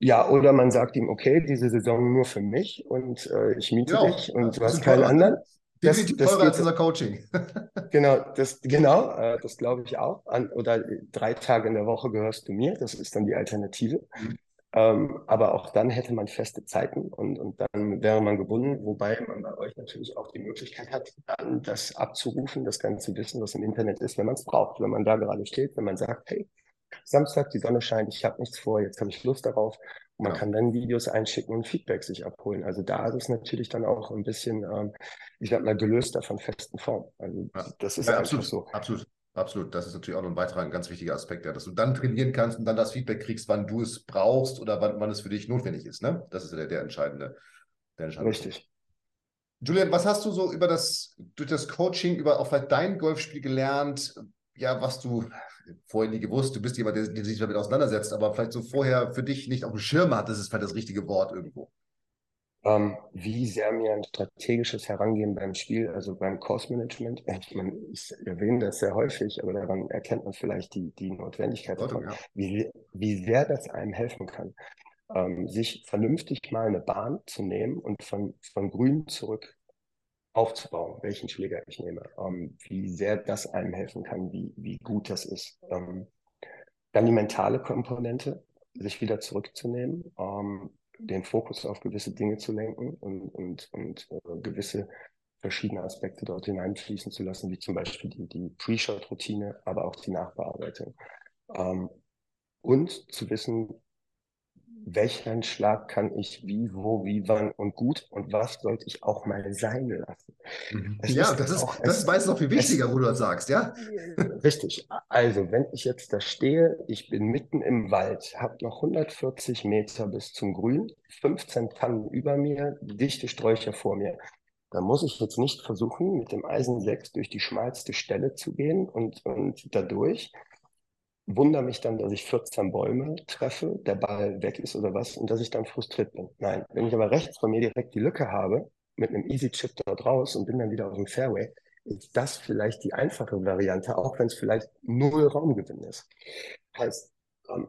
Ja, oder man sagt ihm, okay, diese Saison nur für mich und äh, ich miete genau. dich und du hast keinen anderen. Definitiv das, teurer als unser Coaching. genau, das, genau, äh, das glaube ich auch. An, oder drei Tage in der Woche gehörst du mir, das ist dann die Alternative. Mhm. Ähm, aber auch dann hätte man feste Zeiten und, und dann wäre man gebunden, wobei man bei euch natürlich auch die Möglichkeit hat, dann das abzurufen, das ganze Wissen, was im Internet ist, wenn man es braucht, wenn man da gerade steht, wenn man sagt, hey, Samstag, die Sonne scheint, ich habe nichts vor, jetzt habe ich Lust darauf. Man ja. kann dann Videos einschicken und Feedback sich abholen. Also da ist es natürlich dann auch ein bisschen, ähm, ich sag mal, gelöster von festen Formen. Also ja. das ist ja, absolut, so. Absolut. Absolut, das ist natürlich auch noch ein weiterer, ein ganz wichtiger Aspekt, ja, dass du dann trainieren kannst und dann das Feedback kriegst, wann du es brauchst oder wann, wann es für dich notwendig ist. Ne? Das ist der, der entscheidende. Der entscheidende Richtig. Julian, was hast du so über das, durch das Coaching, über auch vielleicht dein Golfspiel gelernt? Ja, was du vorher nie gewusst, du bist jemand, der, der sich damit auseinandersetzt, aber vielleicht so vorher für dich nicht auf dem Schirm hat, das ist vielleicht das richtige Wort irgendwo. Ähm, wie sehr mir ein strategisches Herangehen beim Spiel, also beim Kursmanagement, ich, meine, ich erwähne das sehr häufig, aber daran erkennt man vielleicht die, die Notwendigkeit davon, ja. wie, wie sehr das einem helfen kann, ähm, sich vernünftig mal eine Bahn zu nehmen und von, von grün zurück aufzubauen, welchen Schläger ich nehme, ähm, wie sehr das einem helfen kann, wie, wie gut das ist. Ähm, dann die mentale Komponente, sich wieder zurückzunehmen, ähm, den Fokus auf gewisse Dinge zu lenken und, und, und äh, gewisse verschiedene Aspekte dort hineinfließen zu lassen, wie zum Beispiel die, die Pre-Shot-Routine, aber auch die Nachbearbeitung. Ähm, und zu wissen, welchen Schlag kann ich wie, wo, wie, wann und gut und was sollte ich auch mal sein lassen. Mhm. Ja, das, ist, auch, das ist meistens noch viel wichtiger, es, wo du das sagst, ja? Richtig. Also, wenn ich jetzt da stehe, ich bin mitten im Wald, habe noch 140 Meter bis zum Grün, 15 Tannen über mir, dichte Sträucher vor mir. Da muss ich jetzt nicht versuchen, mit dem Eisen 6 durch die schmalste Stelle zu gehen und, und dadurch, wundere mich dann, dass ich 14 Bäume treffe, der Ball weg ist oder was und dass ich dann frustriert bin. Nein, wenn ich aber rechts von mir direkt die Lücke habe, mit einem Easy Chip dort raus und bin dann wieder auf dem Fairway, ist das vielleicht die einfache Variante, auch wenn es vielleicht null Raumgewinn ist. Heißt, ähm,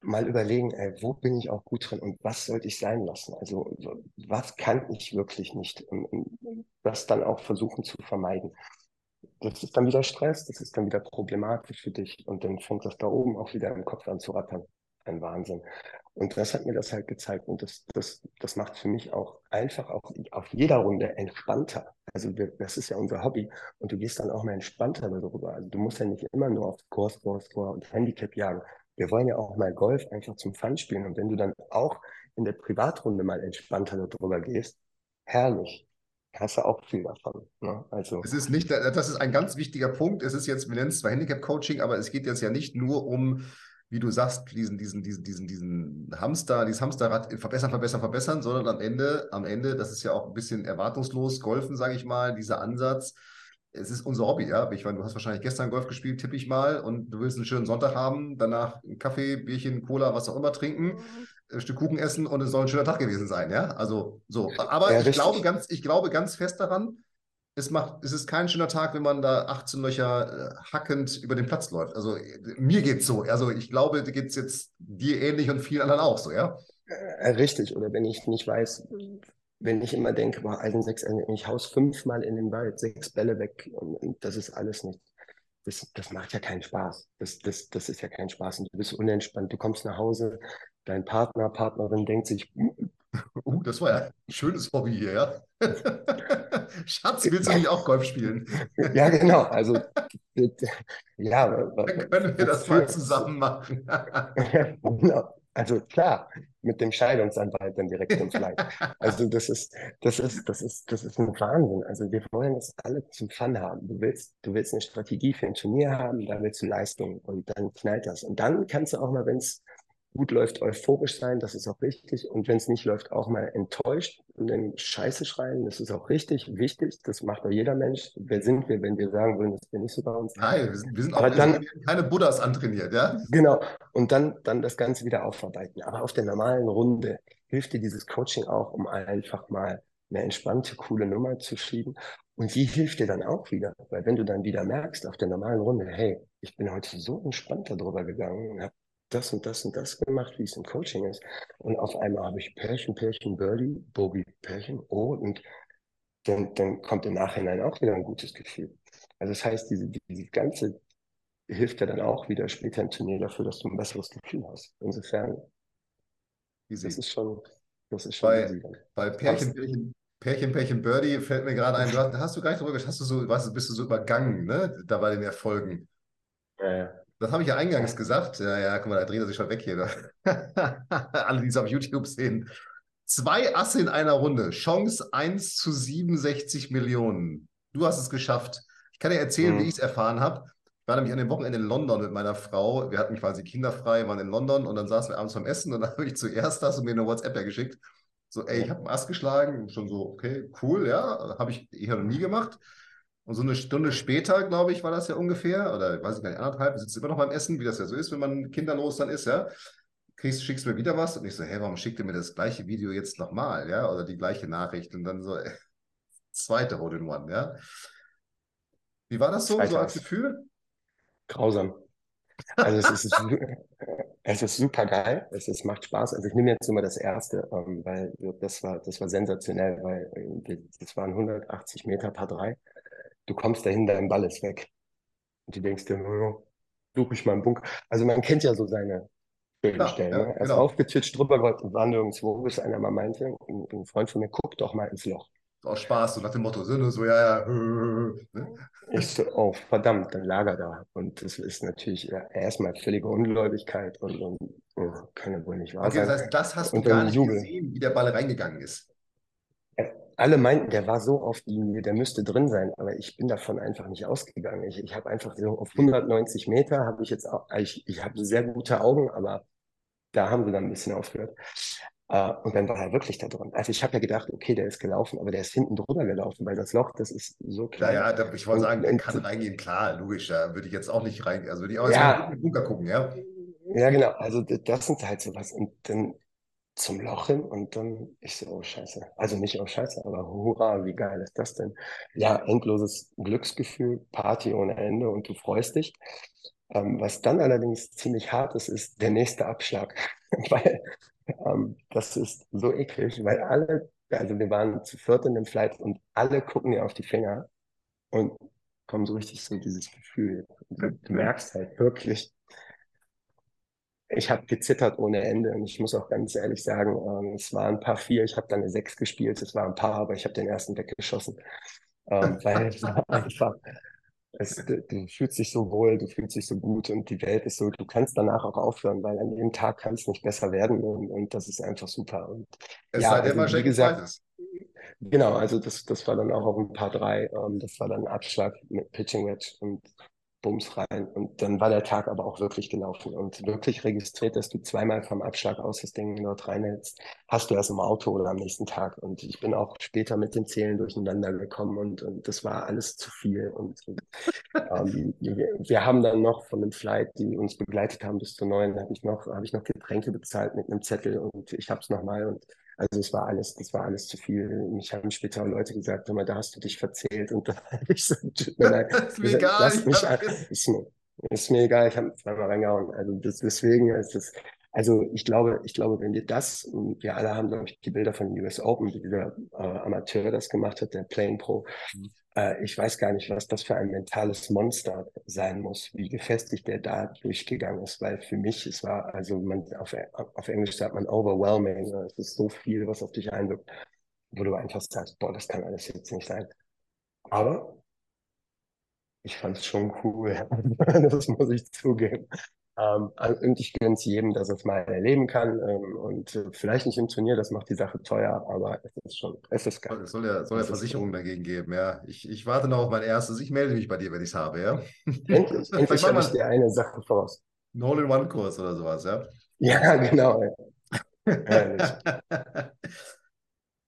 mal überlegen, ey, wo bin ich auch gut drin und was sollte ich sein lassen? Also was kann ich wirklich nicht? Und, und das dann auch versuchen zu vermeiden das ist dann wieder Stress, das ist dann wieder problematisch für dich und dann fängt das da oben auch wieder im Kopf an zu rattern. Ein Wahnsinn. Und das hat mir das halt gezeigt und das, das, das macht für mich auch einfach auch auf jeder Runde entspannter. Also wir, das ist ja unser Hobby und du gehst dann auch mal entspannter darüber. Also du musst ja nicht immer nur auf Score, Score, Score und Handicap jagen. Wir wollen ja auch mal Golf einfach zum Fun spielen und wenn du dann auch in der Privatrunde mal entspannter darüber gehst, herrlich hast du auch viel davon. Ne? Also. Es ist nicht, das ist ein ganz wichtiger Punkt. Es ist jetzt, wir nennen es zwar Handicap-Coaching, aber es geht jetzt ja nicht nur um, wie du sagst, diesen, diesen, diesen, diesen, diesen Hamster, dieses Hamsterrad verbessern, verbessern, verbessern, sondern am Ende, am Ende, das ist ja auch ein bisschen erwartungslos, golfen, sage ich mal, dieser Ansatz. Es ist unser Hobby, ja. Ich meine, du hast wahrscheinlich gestern Golf gespielt, tippe ich mal, und du willst einen schönen Sonntag haben, danach einen Kaffee, Bierchen, Cola, was auch immer trinken. Ein Stück Kuchen essen und es soll ein schöner Tag gewesen sein, ja? Also so. Aber ja, ich, glaube ganz, ich glaube ganz fest daran, es, macht, es ist kein schöner Tag, wenn man da 18 Löcher äh, hackend über den Platz läuft. Also mir geht es so. Also ich glaube, da geht es jetzt dir ähnlich und vielen anderen auch so, ja? Äh, richtig, oder wenn ich nicht weiß, wenn ich immer denke, boah, Eisen 6, ich haus fünfmal in den Wald, sechs Bälle weg und, und das ist alles nicht. Das, das macht ja keinen Spaß. Das, das, das ist ja kein Spaß. Und du bist unentspannt. Du kommst nach Hause, dein Partner, Partnerin denkt sich, Uh, das war ja ein schönes Hobby hier, ja. Schatz, willst du nicht auch Golf spielen? ja, genau. Also, ja. Dann können wir das mal zusammen machen. genau. Also klar, mit dem Scheidungsanwalt dann direkt ins Leid. Also das ist, das ist, das ist, das ist ein Wahnsinn. Also wir wollen das alle zum Fun haben. Du willst, du willst eine Strategie für ein Turnier haben, da willst du Leistung und dann knallt das. Und dann kannst du auch mal, wenn es gut läuft, euphorisch sein, das ist auch richtig. Und wenn es nicht läuft, auch mal enttäuscht und dann Scheiße schreien, das ist auch richtig, wichtig. Das macht doch jeder Mensch. Wer sind wir, wenn wir sagen wollen, das wäre nicht so bei uns? Nein, wir sind, wir sind auch Aber dann, keine Buddhas antrainiert, ja? Genau. Und dann, dann das Ganze wieder aufarbeiten. Aber auf der normalen Runde hilft dir dieses Coaching auch, um einfach mal eine entspannte, coole Nummer zu schieben. Und die hilft dir dann auch wieder, weil wenn du dann wieder merkst auf der normalen Runde, hey, ich bin heute so entspannt darüber gegangen und habe das und das und das gemacht, wie es im Coaching ist. Und auf einmal habe ich Pärchen, Pärchen, Birdie, Bogey, Pärchen, oh, und dann, dann kommt im Nachhinein auch wieder ein gutes Gefühl. Also das heißt, diese, diese ganze hilft ja dann auch wieder später im Turnier dafür, dass du ein besseres Gefühl hast. Insofern, easy. das ist schon, das ist schon bei. Bei Pärchen, Pärchen, Pärchen, Pärchen, Birdie fällt mir gerade ein, du hast, hast du gar nicht drüber hast du so, was, bist du so übergangen, ne, da bei den Erfolgen. Ja, ja. Das habe ich ja eingangs gesagt. Ja, ja, guck mal, da dreht er sich schon weg hier. Alle, die es auf YouTube sehen. Zwei Asse in einer Runde. Chance 1 zu 67 Millionen. Du hast es geschafft. Ich kann dir erzählen, mhm. wie ich es erfahren habe. Ich war nämlich an dem Wochenende in London mit meiner Frau. Wir hatten quasi kinderfrei, waren in London und dann saßen wir abends beim Essen und dann habe ich zuerst das und mir eine WhatsApp ja geschickt. So, ey, ich habe einen Ass geschlagen. Schon so, okay, cool, ja. Habe ich hier noch nie gemacht. Und so eine Stunde später, glaube ich, war das ja ungefähr, oder weiß ich gar nicht, anderthalb, sitzen immer noch beim Essen, wie das ja so ist, wenn man kinderlos dann ist, ja. Kriegst, schickst du mir wieder was und ich so, hey, warum schickt ihr mir das gleiche Video jetzt nochmal, ja, oder die gleiche Nachricht und dann so, äh, zweite Hole in One, ja. Wie war das so, Zweite so als Gefühl? Grausam. Also es ist, es ist super geil, es ist, macht Spaß. Also ich nehme jetzt immer das erste, ähm, weil das war, das war sensationell, weil äh, das waren 180 Meter Paar 3 du kommst dahin, dein Ball ist weg. Und du denkst dir, oh, suche ich mal einen Bunker. Also man kennt ja so seine schönen Stellen. Ja, ne? Er ist genau. aufgetitscht, drüber gerollt und war nirgendwo, bis einer mal meinte, ein, ein, Freund von mir, guck doch mal ins Loch. Auch Spaß, so nach dem Motto, so, ja, ja. Ne? Ich so, oh, verdammt, dann lag er da. Und das ist natürlich ja, erstmal völlige Ungläubigkeit und, und oh, kann ja wohl nicht wahr okay, sein. Das heißt, das hast du gar nicht Jubel. gesehen, wie der Ball reingegangen ist alle meinten, der war so auf Linie, der müsste drin sein, aber ich bin davon einfach nicht ausgegangen. Ich, ich habe einfach so auf 190 Meter habe ich jetzt auch, ich, ich habe sehr gute Augen, aber da haben sie dann ein bisschen aufgehört. Uh, und dann war er wirklich da drin. Also ich habe ja gedacht, okay, der ist gelaufen, aber der ist hinten drüber gelaufen, weil das Loch, das ist so klein. Ja, ja, ich wollte sagen, der kann reingehen, klar, logisch, da würde ich jetzt auch nicht rein, also würde ich auch ja, jetzt Bunker gucken, ja. Ja, genau, also das sind halt sowas. Und dann zum Loch hin und dann ich so, oh Scheiße. Also nicht oh Scheiße, aber hurra, wie geil ist das denn? Ja, endloses Glücksgefühl, Party ohne Ende und du freust dich. Ähm, was dann allerdings ziemlich hart ist, ist der nächste Abschlag, weil ähm, das ist so eklig, weil alle, also wir waren zu viert in dem Flight und alle gucken dir auf die Finger und kommen so richtig so dieses Gefühl. Du, du merkst halt wirklich, ich habe gezittert ohne Ende und ich muss auch ganz ehrlich sagen, ähm, es waren ein paar vier, ich habe dann eine sechs gespielt, es waren ein paar, aber ich habe den ersten weggeschossen, ähm, weil es war einfach, es, du, du, fühlst dich so wohl, du fühlst dich so gut und die Welt ist so, du kannst danach auch aufhören, weil an jedem Tag kann es nicht besser werden und, und das ist einfach super. Und, es ja, sei denn, also, wie gesagt, Genau, also das, das war dann auch auf ein paar drei, ähm, das war dann Abschlag mit Pitching Wedge und Bums rein. Und dann war der Tag aber auch wirklich gelaufen und wirklich registriert, dass du zweimal vom Abschlag aus das Ding dort reinhältst, hast du erst im Auto oder am nächsten Tag. Und ich bin auch später mit den Zählen durcheinander gekommen und, und das war alles zu viel. Und, und ähm, wir, wir, haben dann noch von dem Flight, die uns begleitet haben bis zu neun, habe ich noch, habe ich noch Getränke bezahlt mit einem Zettel und ich habe es nochmal und also es war alles, das war alles zu viel. Mich haben später Leute gesagt, hör mal, da hast du dich verzählt. Und da habe ich so, tut mir leid. ist mir egal. Ist, mir, ist mir egal, ich habe zweimal reingehauen. Also das, deswegen ist es, Also ich glaube, ich glaube, wenn wir das, wir alle haben, glaube ich, die Bilder von US Open, wie dieser äh, Amateur das gemacht hat, der Plane Pro. Mhm. Äh, ich weiß gar nicht, was das für ein mentales Monster sein muss, wie gefestigt der da durchgegangen ist, weil für mich, es war, also man, auf, auf Englisch sagt man overwhelming, es ist so viel, was auf dich einwirkt, wo du einfach sagst, boah, das kann alles jetzt nicht sein. Aber ich fand es schon cool, das muss ich zugeben. Ähm, und ich gönne es jedem, dass es mal erleben kann. Ähm, und vielleicht nicht im Turnier, das macht die Sache teuer, aber es ist schon, es ist geil. Es soll ja, soll ja Versicherungen dagegen geben, ja. Ich, ich warte noch auf mein erstes. Ich melde mich bei dir, wenn ich es habe, ja. Endlich, endlich habe ich dir eine Sache voraus. Ein Hole-in-One-Kurs oder sowas, ja. Ja, genau.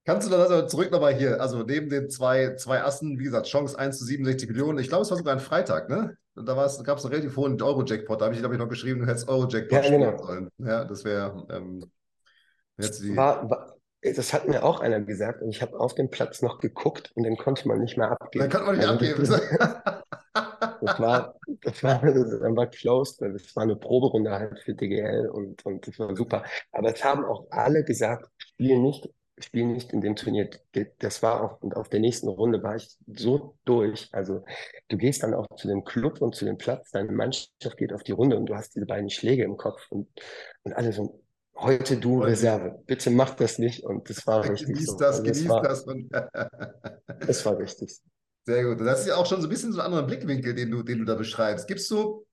Kannst du dann also zurück nochmal hier, also neben den zwei, zwei Assen, wie gesagt, Chance 1 zu 67 Millionen. Ich glaube, es war sogar ein Freitag, ne? Und da gab es einen relativ hohen Euro-Jackpot. Da habe ich, glaube ich, noch geschrieben, du hättest Euro-Jackpot ja, genau. sollen. Ja, das wäre. Ähm, die... war, war, das hat mir auch einer gesagt und ich habe auf dem Platz noch geguckt und den konnte man nicht mehr abgeben. Dann konnte man nicht also, abgeben. Das, war, das war, dann war closed, weil das war eine Proberunde halt für DGL und, und das war super. Aber es haben auch alle gesagt, spiel nicht Spiel nicht in dem Turnier. Das war auch, und auf der nächsten Runde war ich so durch. Also du gehst dann auch zu dem Club und zu dem Platz, deine Mannschaft geht auf die Runde und du hast diese beiden Schläge im Kopf und, und alle so, heute du heute. Reserve, bitte mach das nicht. Und das war richtig. Genieß so. das, also genieß das. das war richtig. Sehr gut. Das ist ja auch schon so ein bisschen so ein anderer Blickwinkel, den du, den du da beschreibst. Gibst du,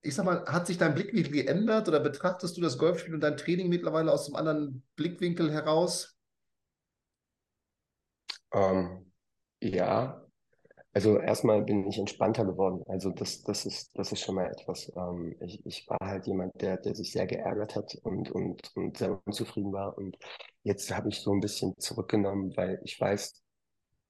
ich sag mal, hat sich dein Blickwinkel geändert oder betrachtest du das Golfspiel und dein Training mittlerweile aus einem anderen Blickwinkel heraus? Ähm, ja, also erstmal bin ich entspannter geworden. Also das, das ist, das ist schon mal etwas. Ähm, ich, ich war halt jemand, der, der sich sehr geärgert hat und, und, und sehr unzufrieden war. Und jetzt habe ich so ein bisschen zurückgenommen, weil ich weiß,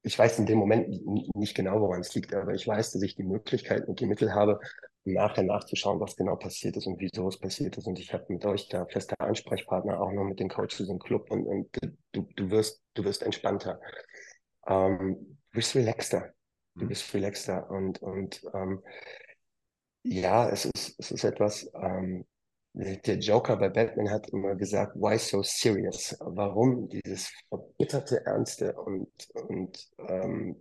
ich weiß in dem Moment nicht genau, woran es liegt, aber ich weiß, dass ich die Möglichkeit und die Mittel habe, nachher nachzuschauen, was genau passiert ist und wieso es passiert ist. Und ich habe mit euch da fester Ansprechpartner, auch noch mit den Coaches im Club und, und du, du wirst, du wirst entspannter ähm, du bist relaxter. Du mhm. bist relaxter und, und ähm, ja, es ist, es ist etwas, ähm, der Joker bei Batman hat immer gesagt, why so serious? Warum dieses verbitterte Ernste? Und, und ähm,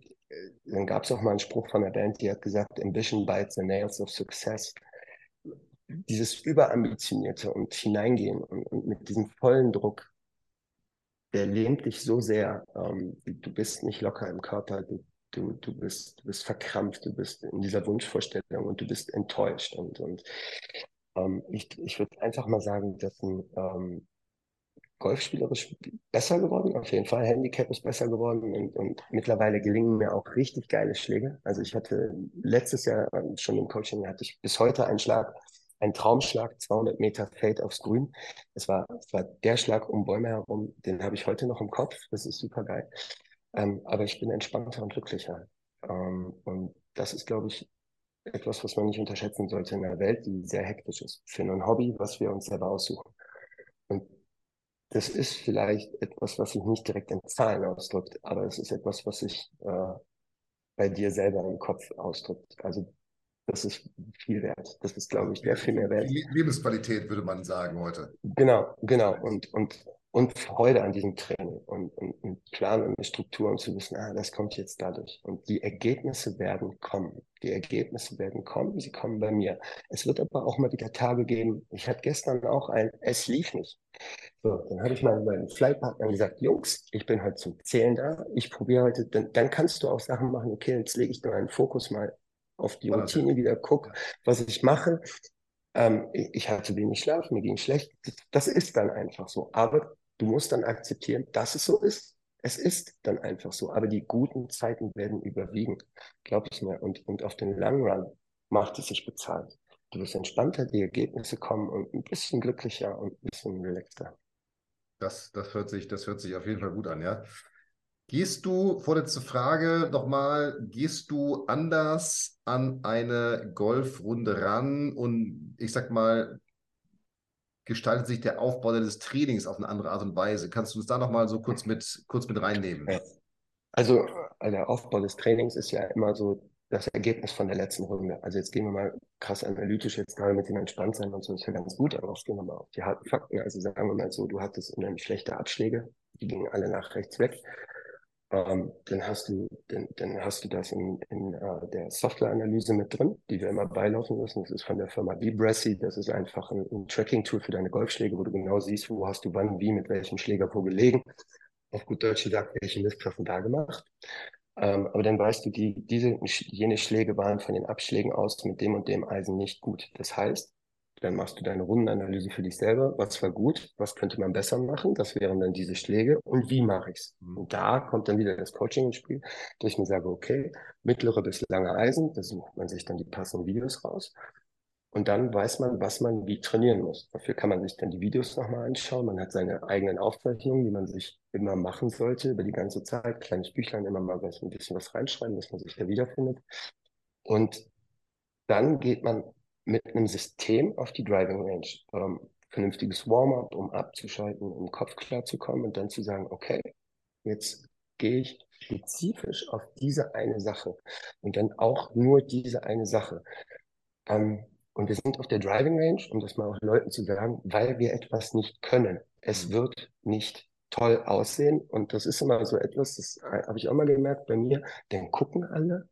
dann gab es auch mal einen Spruch von der Band, die hat gesagt, Ambition bites the nails of success. Dieses Überambitionierte und Hineingehen und, und mit diesem vollen Druck der lähmt dich so sehr. Ähm, du bist nicht locker im Körper, du, du, du, bist, du bist verkrampft, du bist in dieser Wunschvorstellung und du bist enttäuscht. Und, und ähm, ich, ich würde einfach mal sagen, dass ein ähm, Golfspielerisch besser geworden, auf jeden Fall. Handicap ist besser geworden und, und mittlerweile gelingen mir auch richtig geile Schläge. Also ich hatte letztes Jahr schon im Coaching, hatte ich bis heute einen Schlag, ein Traumschlag, 200 Meter Fade aufs Grün. Es war, es war der Schlag um Bäume herum, den habe ich heute noch im Kopf. Das ist super geil. Ähm, aber ich bin entspannter und glücklicher. Ähm, und das ist, glaube ich, etwas, was man nicht unterschätzen sollte in einer Welt, die sehr hektisch ist. Für ein Hobby, was wir uns selber aussuchen. Und das ist vielleicht etwas, was sich nicht direkt in Zahlen ausdrückt, aber es ist etwas, was sich äh, bei dir selber im Kopf ausdrückt. Also das ist viel wert. Das ist, glaube ich, der viel mehr wert. Lebensqualität, würde man sagen heute. Genau, genau. Und, und, und Freude an diesem Training und, und, und Plan und eine Struktur und zu wissen, ah, das kommt jetzt dadurch. Und die Ergebnisse werden kommen. Die Ergebnisse werden kommen, sie kommen bei mir. Es wird aber auch mal wieder Tage geben. Ich hatte gestern auch ein, es lief nicht. So, dann habe ich mal meinen Flightpartner gesagt, Jungs, ich bin heute zum Zählen da. Ich probiere heute, dann, dann kannst du auch Sachen machen, okay, jetzt lege ich meinen Fokus mal auf die Routine wieder gucke, was ich mache. Ähm, ich hatte wenig Schlaf, mir ging schlecht. Das ist dann einfach so. Aber du musst dann akzeptieren, dass es so ist. Es ist dann einfach so. Aber die guten Zeiten werden überwiegen, glaube ich mir. Und, und auf den langen Run macht es sich bezahlt. Du wirst entspannter, die Ergebnisse kommen und ein bisschen glücklicher und ein bisschen relaxter. Das, das, hört sich, das hört sich auf jeden Fall gut an, ja. Gehst du, vorletzte Frage nochmal, gehst du anders an eine Golfrunde ran und ich sag mal, gestaltet sich der Aufbau des Trainings auf eine andere Art und Weise? Kannst du uns da nochmal so kurz mit, kurz mit reinnehmen? Also der Aufbau des Trainings ist ja immer so, das Ergebnis von der letzten Runde. Also jetzt gehen wir mal krass analytisch jetzt gerade mit dem Entspanntsein und so ist ja ganz gut, aber jetzt gehen wir mal auf die harten Fakten. Also sagen wir mal so, du hattest unheimlich schlechte Abschläge, die gingen alle nach rechts weg. Ähm, dann hast du, dann, dann hast du das in, in uh, der Softwareanalyse mit drin, die wir immer beilaufen müssen. Das ist von der Firma Vibracy. Das ist einfach ein, ein Tracking-Tool für deine Golfschläge, wo du genau siehst, wo hast du wann, wie, mit welchem Schläger wo gelegen. Auf gut Deutsch gesagt, welche Misttreffen da gemacht. Ähm, aber dann weißt du, die, diese, jene Schläge waren von den Abschlägen aus mit dem und dem Eisen nicht gut. Das heißt, dann machst du deine Rundenanalyse für dich selber. Was war gut? Was könnte man besser machen? Das wären dann diese Schläge. Und wie mache ich's? Mhm. Und da kommt dann wieder das Coaching ins Spiel, dass ich mir sage, okay, mittlere bis lange Eisen, da sucht man sich dann die passenden Videos raus. Und dann weiß man, was man wie trainieren muss. Dafür kann man sich dann die Videos nochmal anschauen. Man hat seine eigenen Aufzeichnungen, die man sich immer machen sollte über die ganze Zeit. Kleines Büchlein, immer mal was, ein bisschen was reinschreiben, dass man sich da wiederfindet. Und dann geht man mit einem System auf die Driving Range. Ähm, vernünftiges Warm-up, um abzuschalten, um Kopf klar zu kommen und dann zu sagen, okay, jetzt gehe ich spezifisch auf diese eine Sache und dann auch nur diese eine Sache. Ähm, und wir sind auf der Driving Range, um das mal auch Leuten zu sagen, weil wir etwas nicht können. Es mhm. wird nicht toll aussehen. Und das ist immer so etwas, das habe ich auch mal gemerkt bei mir, dann gucken alle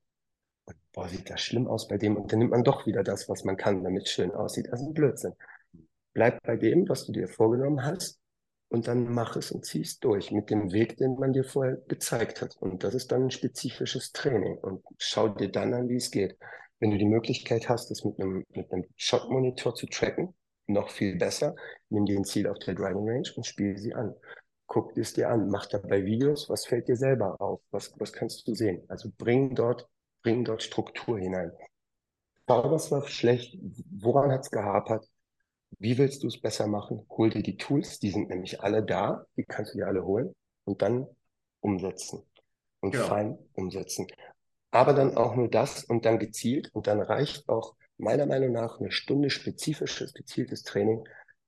boah, sieht das schlimm aus bei dem. Und dann nimmt man doch wieder das, was man kann, damit es schön aussieht. Das ist ein Blödsinn. Bleib bei dem, was du dir vorgenommen hast. Und dann mach es und zieh es durch mit dem Weg, den man dir vorher gezeigt hat. Und das ist dann ein spezifisches Training. Und schau dir dann an, wie es geht. Wenn du die Möglichkeit hast, das mit einem, mit einem Shot-Monitor zu tracken, noch viel besser, nimm dir ein Ziel auf der Driving Range und spiel sie an. Guck es dir an, mach dabei Videos, was fällt dir selber auf, was, was kannst du sehen? Also bring dort, bring dort Struktur hinein. Was war schlecht, woran hat es gehapert, wie willst du es besser machen? Hol dir die Tools, die sind nämlich alle da, die kannst du dir alle holen und dann umsetzen und ja. fein umsetzen aber dann auch nur das und dann gezielt. Und dann reicht auch meiner Meinung nach eine Stunde spezifisches, gezieltes Training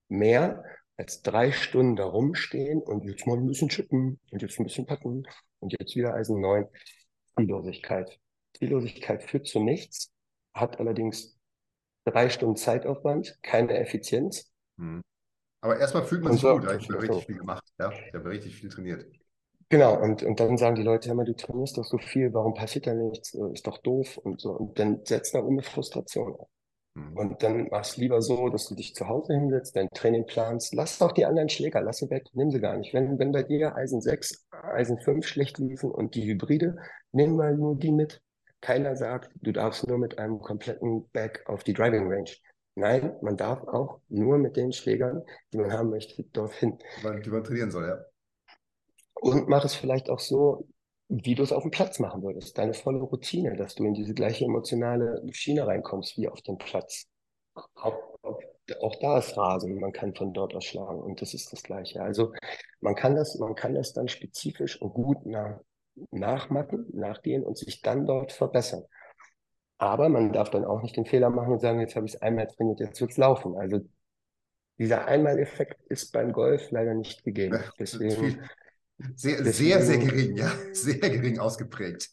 mehr als drei Stunden da rumstehen und jetzt mal ein bisschen chippen und jetzt ein bisschen packen und jetzt wieder Eisen 9. Ziellosigkeit. Ziellosigkeit führt zu nichts, hat allerdings drei Stunden Zeitaufwand, keine Effizienz. Hm. Aber erstmal fühlt man sich so, gut. Ich habe richtig viel gemacht. Ja, ich habe richtig viel trainiert. Genau, und, und dann sagen die Leute, hör mal, du trainierst doch so viel, warum passiert da nichts? Äh, ist doch doof und so. Und dann setzt da eine Frustration auf. Mhm. Und dann machst lieber so, dass du dich zu Hause hinsetzt, dein Training planst. Lass doch die anderen Schläger, lass sie weg, nimm sie gar nicht. Wenn, wenn bei dir Eisen 6, Eisen 5 schlecht liefen und die Hybride, nimm mal nur die mit. Keiner sagt, du darfst nur mit einem kompletten Back auf die Driving Range. Nein, man darf auch nur mit den Schlägern, die man haben möchte, dorthin. Die man trainieren soll, ja. Und mach es vielleicht auch so, wie du es auf dem Platz machen würdest. Deine volle Routine, dass du in diese gleiche emotionale Schiene reinkommst wie auf dem Platz. Auch, auch, auch da ist Rasen, man kann von dort aus schlagen und das ist das Gleiche. Also man kann das, man kann das dann spezifisch und gut nach, nachmachen, nachgehen und sich dann dort verbessern. Aber man darf dann auch nicht den Fehler machen und sagen, jetzt habe ich es einmal trainiert, jetzt wird es laufen. Also dieser Einmaleffekt ist beim Golf leider nicht gegeben. Deswegen sehr, sehr, sehr gering, ja. Sehr gering ausgeprägt.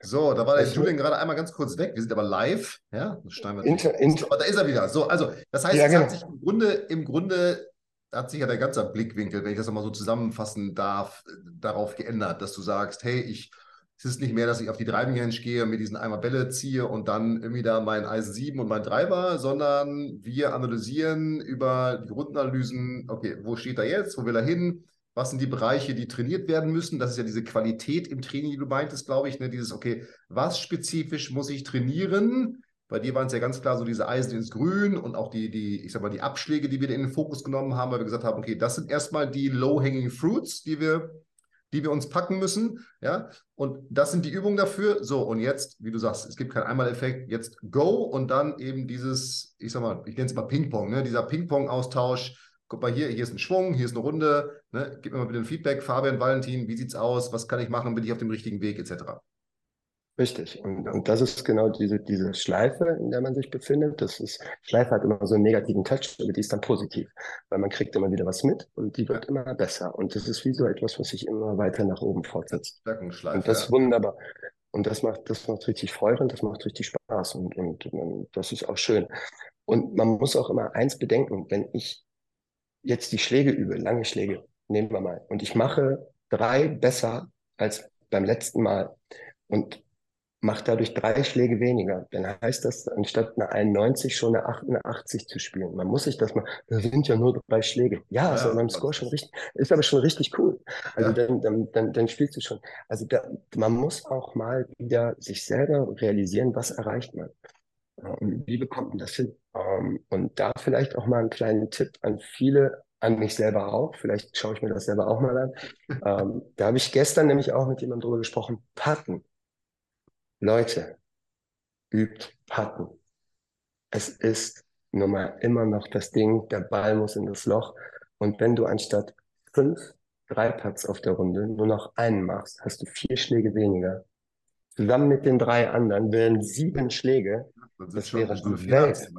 So, da war der Julian gerade einmal ganz kurz weg. Wir sind aber live. Ja, inter, inter, aber da ist er wieder. So, also, das heißt, ja, es genau. hat sich im Grunde, im Grunde hat sich ja der ganze Blickwinkel, wenn ich das nochmal so zusammenfassen darf, darauf geändert, dass du sagst, hey, ich, es ist nicht mehr, dass ich auf die Driving Range gehe, mir diesen Eimer Bälle ziehe und dann irgendwie da mein Eisen 7 und mein Driver, sondern wir analysieren über die Grundanalysen, okay, wo steht er jetzt, wo will er hin, was sind die Bereiche, die trainiert werden müssen? Das ist ja diese Qualität im Training, die du meintest, glaube ich. Ne? Dieses, okay, was spezifisch muss ich trainieren? Bei dir waren es ja ganz klar so diese Eisen ins Grün und auch die, die, ich sag mal, die Abschläge, die wir in den Fokus genommen haben, weil wir gesagt haben, okay, das sind erstmal die low-hanging fruits, die wir, die wir uns packen müssen. Ja, und das sind die Übungen dafür. So, und jetzt, wie du sagst, es gibt keinen Einmaleffekt, jetzt go und dann eben dieses, ich sag mal, ich nenne es mal Ping-Pong, ne? dieser Ping-Pong-Austausch guck mal hier, hier ist ein Schwung, hier ist eine Runde, ne? gib mir mal bitte ein Feedback, Fabian, Valentin, wie sieht's aus, was kann ich machen, bin ich auf dem richtigen Weg, etc. Richtig. Und, und das ist genau diese, diese Schleife, in der man sich befindet. Das ist, Schleife hat immer so einen negativen Touch, aber die ist dann positiv, weil man kriegt immer wieder was mit und die wird immer besser. Und das ist wie so etwas, was sich immer weiter nach oben fortsetzt. Und das ist wunderbar. Und das macht, das macht richtig Freude und das macht richtig Spaß und, und, und das ist auch schön. Und man muss auch immer eins bedenken, wenn ich jetzt die Schläge übe, lange Schläge, nehmen wir mal, und ich mache drei besser als beim letzten Mal und mache dadurch drei Schläge weniger, dann heißt das, anstatt eine 91 schon eine 88 zu spielen. Man muss sich das mal, das sind ja nur drei Schläge. Ja, ja ist aber beim Score schon richtig, ist aber schon richtig cool. Also ja. dann, dann, dann, dann spielst du schon. Also da, man muss auch mal wieder sich selber realisieren, was erreicht man. Und wie bekommt man das hin? Ähm, und da vielleicht auch mal einen kleinen Tipp an viele, an mich selber auch. Vielleicht schaue ich mir das selber auch mal an. ähm, da habe ich gestern nämlich auch mit jemandem drüber gesprochen. Patten. Leute, übt Patten. Es ist nun mal immer noch das Ding, der Ball muss in das Loch. Und wenn du anstatt fünf drei Putts auf der Runde nur noch einen machst, hast du vier Schläge weniger. Zusammen mit den drei anderen wären sieben Schläge. Das, das wäre die Welt.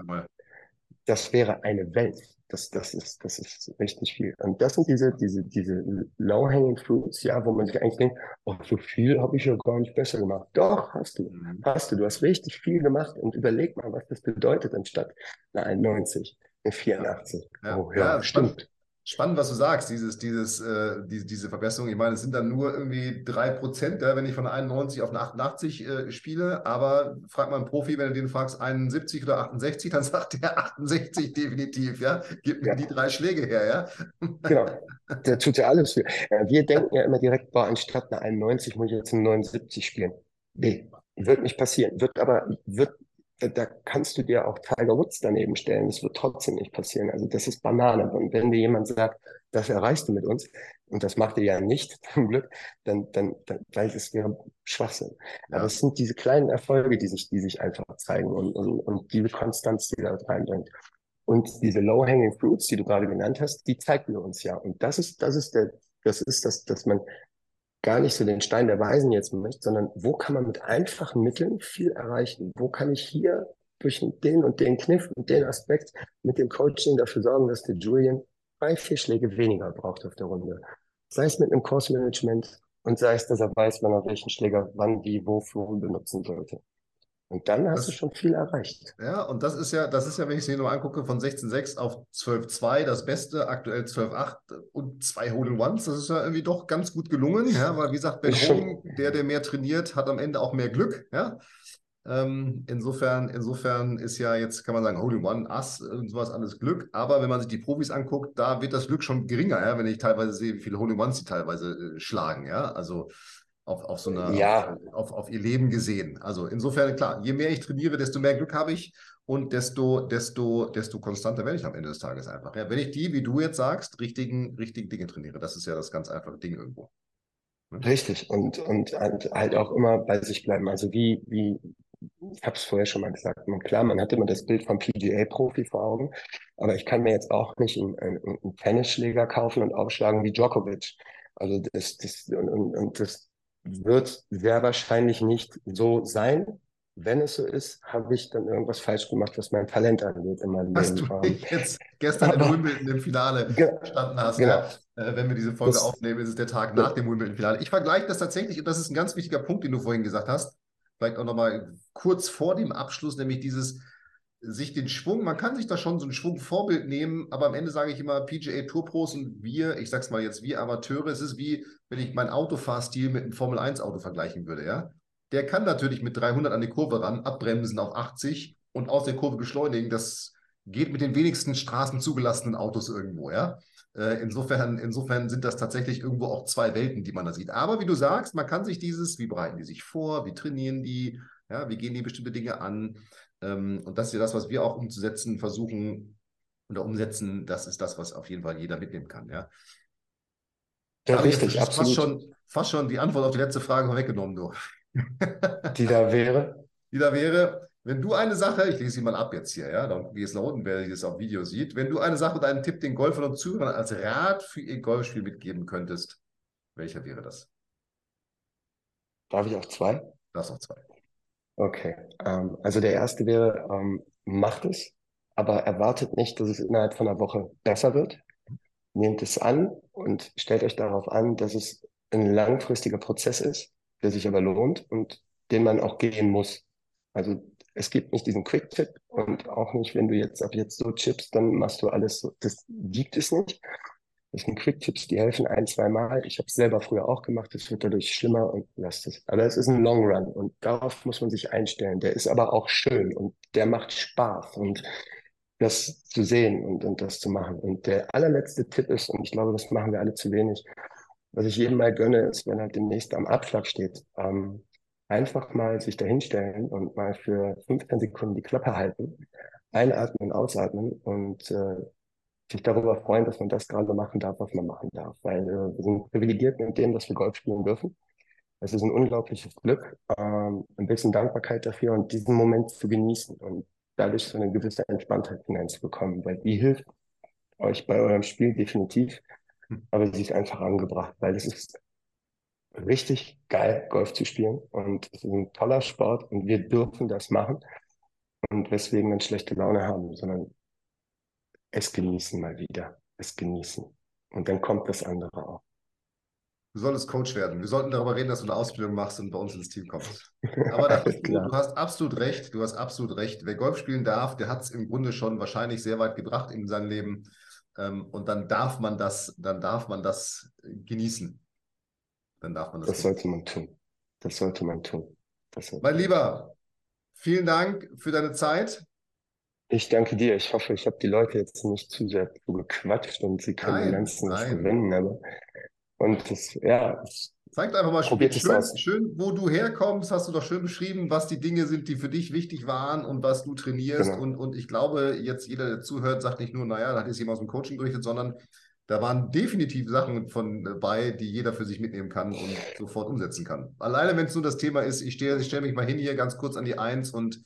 Das wäre eine Welt. Das, das, ist, das ist richtig viel. Und das sind diese, diese, diese low-hanging fruits, ja, wo man sich eigentlich denkt, oh, so viel habe ich ja gar nicht besser gemacht. Doch, hast du. Mhm. Hast du. Du hast richtig viel gemacht und überleg mal, was das bedeutet anstatt eine 91, eine 84. Ja, oh, ja, ja stimmt. Spannend, was du sagst, dieses, dieses, äh, die, diese Verbesserung. Ich meine, es sind dann nur irgendwie drei Prozent, ja, wenn ich von 91 auf eine 88 äh, spiele. Aber frag mal einen Profi, wenn du den fragst, 71 oder 68, dann sagt der 68 definitiv, ja. Gib mir ja. die drei Schläge her, ja. Genau. Der tut ja alles für. Äh, wir denken ja immer direkt, boah, anstatt eine 91 muss ich jetzt eine 79 spielen. Nee, wird nicht passieren. Wird aber, wird da kannst du dir auch Tiger Woods daneben stellen. Das wird trotzdem nicht passieren. Also das ist Banane. Und wenn dir jemand sagt, das erreichst du mit uns, und das macht er ja nicht, zum Glück, dann, dann, dann weil es wäre Schwachsinn. Ja. Aber es sind diese kleinen Erfolge, die sich, die sich einfach zeigen und, und, und diese Konstanz, die da reinbringt. Und diese low-hanging fruits, die du gerade genannt hast, die zeigt mir uns ja. Und das ist, das ist der, das ist das, dass man gar nicht so den Stein der Weisen jetzt möchte, sondern wo kann man mit einfachen Mitteln viel erreichen? Wo kann ich hier durch den und den Kniff und den Aspekt mit dem Coaching dafür sorgen, dass der Julian drei, vier Schläge weniger braucht auf der Runde? Sei es mit einem Kursmanagement und sei es, dass er weiß, wann er welchen Schläger wann, wie, wofür benutzen sollte. Und dann hast das, du schon viel erreicht. Ja, und das ist ja, das ist ja, wenn ich es mir nur angucke, von 16,6 auf 12,2 das Beste, aktuell 12,8 und zwei Hole-in-Ones. Das ist ja irgendwie doch ganz gut gelungen, ja, weil wie gesagt, Ben Hogan, der, der mehr trainiert, hat am Ende auch mehr Glück, ja. Ähm, insofern, insofern ist ja jetzt, kann man sagen, Hole-in-One, Ass und sowas alles Glück. Aber wenn man sich die Profis anguckt, da wird das Glück schon geringer, ja, wenn ich teilweise sehe, wie viele Hole-in-Ones sie teilweise äh, schlagen, ja. Also auf, auf so eine, ja. auf, auf, ihr Leben gesehen. Also insofern, klar, je mehr ich trainiere, desto mehr Glück habe ich und desto, desto, desto konstanter werde ich am Ende des Tages einfach. Ja, wenn ich die, wie du jetzt sagst, richtigen, richtigen Dinge trainiere, das ist ja das ganz einfache Ding irgendwo. Ne? Richtig, und, und halt auch immer bei sich bleiben. Also wie, wie, ich habe es vorher schon mal gesagt, man, klar, man hat immer das Bild vom PGA-Profi vor Augen, aber ich kann mir jetzt auch nicht einen, einen, einen Tennisschläger kaufen und aufschlagen wie Djokovic. Also das, das, und, und, und das, wird sehr wahrscheinlich nicht so sein. Wenn es so ist, habe ich dann irgendwas falsch gemacht, was mein Talent angeht in meinem was Leben. Was du jetzt gestern Aber, in Wimbledon im Finale gestanden hast. Genau. Ja. Äh, wenn wir diese Folge das, aufnehmen, ist es der Tag nach dem Wimbledon-Finale. Ich vergleiche das tatsächlich, und das ist ein ganz wichtiger Punkt, den du vorhin gesagt hast, vielleicht auch nochmal kurz vor dem Abschluss, nämlich dieses, sich den Schwung, man kann sich da schon so einen Schwung Vorbild nehmen, aber am Ende sage ich immer, PGA Tour Pros und wir, ich sag's mal jetzt, wir Amateure, es ist wie, wenn ich meinen Autofahrstil mit einem Formel 1 Auto vergleichen würde, ja. Der kann natürlich mit 300 an die Kurve ran, abbremsen auf 80 und aus der Kurve beschleunigen. Das geht mit den wenigsten Straßen zugelassenen Autos irgendwo, ja. Äh, insofern, insofern sind das tatsächlich irgendwo auch zwei Welten, die man da sieht. Aber wie du sagst, man kann sich dieses, wie bereiten die sich vor, wie trainieren die, ja, wie gehen die bestimmte Dinge an, und das ist ja das, was wir auch umzusetzen versuchen oder umsetzen. Das ist das, was auf jeden Fall jeder mitnehmen kann. Ja, ja richtig, absolut. Fast schon, fast schon die Antwort auf die letzte Frage vorweggenommen, du. die da wäre? Die da wäre, wenn du eine Sache, ich lese sie mal ab jetzt hier, ja, wie es da unten, wer das auf Video sieht, wenn du eine Sache oder einen Tipp den Golfern und Zuhörern als Rat für ihr Golfspiel mitgeben könntest, welcher wäre das? Darf ich auch zwei? Das auch zwei. Okay, ähm, also der erste wäre, ähm, macht es, aber erwartet nicht, dass es innerhalb von einer Woche besser wird. Nehmt es an und stellt euch darauf an, dass es ein langfristiger Prozess ist, der sich aber lohnt und den man auch gehen muss. Also es gibt nicht diesen Quick-Tipp und auch nicht, wenn du jetzt ab jetzt so chippst, dann machst du alles so. Das gibt es nicht. Das sind Quick-Tipps, die helfen ein, zwei Mal. Ich habe es selber früher auch gemacht, es wird dadurch schlimmer und lasst es. Aber es ist ein Long Run und darauf muss man sich einstellen. Der ist aber auch schön und der macht Spaß und das zu sehen und, und das zu machen. Und der allerletzte Tipp ist, und ich glaube, das machen wir alle zu wenig, was ich jedem mal gönne, ist, wenn er demnächst am Abschlag steht, ähm, einfach mal sich dahinstellen und mal für 15 Sekunden die Klappe halten, einatmen, ausatmen und äh, sich darüber freuen, dass man das gerade machen darf, was man machen darf. Weil äh, wir sind privilegiert mit dem, dass wir Golf spielen dürfen. Es ist ein unglaubliches Glück, ähm, ein bisschen Dankbarkeit dafür und diesen Moment zu genießen und dadurch so eine gewisse Entspanntheit hineinzubekommen, weil die hilft euch bei eurem Spiel definitiv, hm. aber sie ist einfach angebracht, weil es ist richtig geil, Golf zu spielen und es ist ein toller Sport und wir dürfen das machen und weswegen dann schlechte Laune haben, sondern es genießen mal wieder, es genießen. Und dann kommt das andere auch. Du solltest Coach werden. Wir sollten darüber reden, dass du eine Ausbildung machst und bei uns ins Team kommst. Aber da, du, hast absolut recht. Du hast absolut recht. Wer Golf spielen darf, der hat es im Grunde schon wahrscheinlich sehr weit gebracht in seinem Leben. Ähm, und dann darf man das, dann darf man das genießen. Dann darf man das. Das sollte man tun. Das sollte man tun. Sollte mein Lieber, vielen Dank für deine Zeit. Ich danke dir. Ich hoffe, ich habe die Leute jetzt nicht zu sehr gequatscht und sie können nein, den ganzen was gewinnen. Aber und das, ja. Zeigt einfach mal schön, schön, schön, wo du herkommst, hast du doch schön beschrieben, was die Dinge sind, die für dich wichtig waren und was du trainierst. Genau. Und, und ich glaube, jetzt jeder, der zuhört, sagt nicht nur, naja, da hat jetzt jemand aus dem Coaching berichtet, sondern da waren definitiv Sachen von bei, die jeder für sich mitnehmen kann und sofort umsetzen kann. Alleine, wenn es nur das Thema ist, ich stelle ich stell mich mal hin hier ganz kurz an die Eins und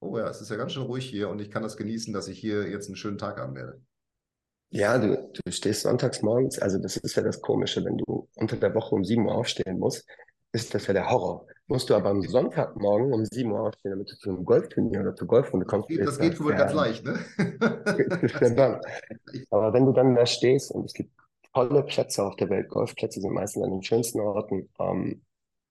oh ja, es ist ja ganz schön ruhig hier und ich kann das genießen, dass ich hier jetzt einen schönen Tag haben werde. Ja, du, du stehst sonntags morgens, also das ist ja das Komische, wenn du unter der Woche um 7 Uhr aufstehen musst, ist das ja der Horror. Musst du aber am Sonntagmorgen um 7 Uhr aufstehen, damit du zu einem Golfturnier oder zur Golfrunde kommst. Das geht, das geht wohl ganz leicht, ne? aber wenn du dann da stehst und es gibt tolle Plätze auf der Welt, Golfplätze sind meistens an den schönsten Orten, ähm,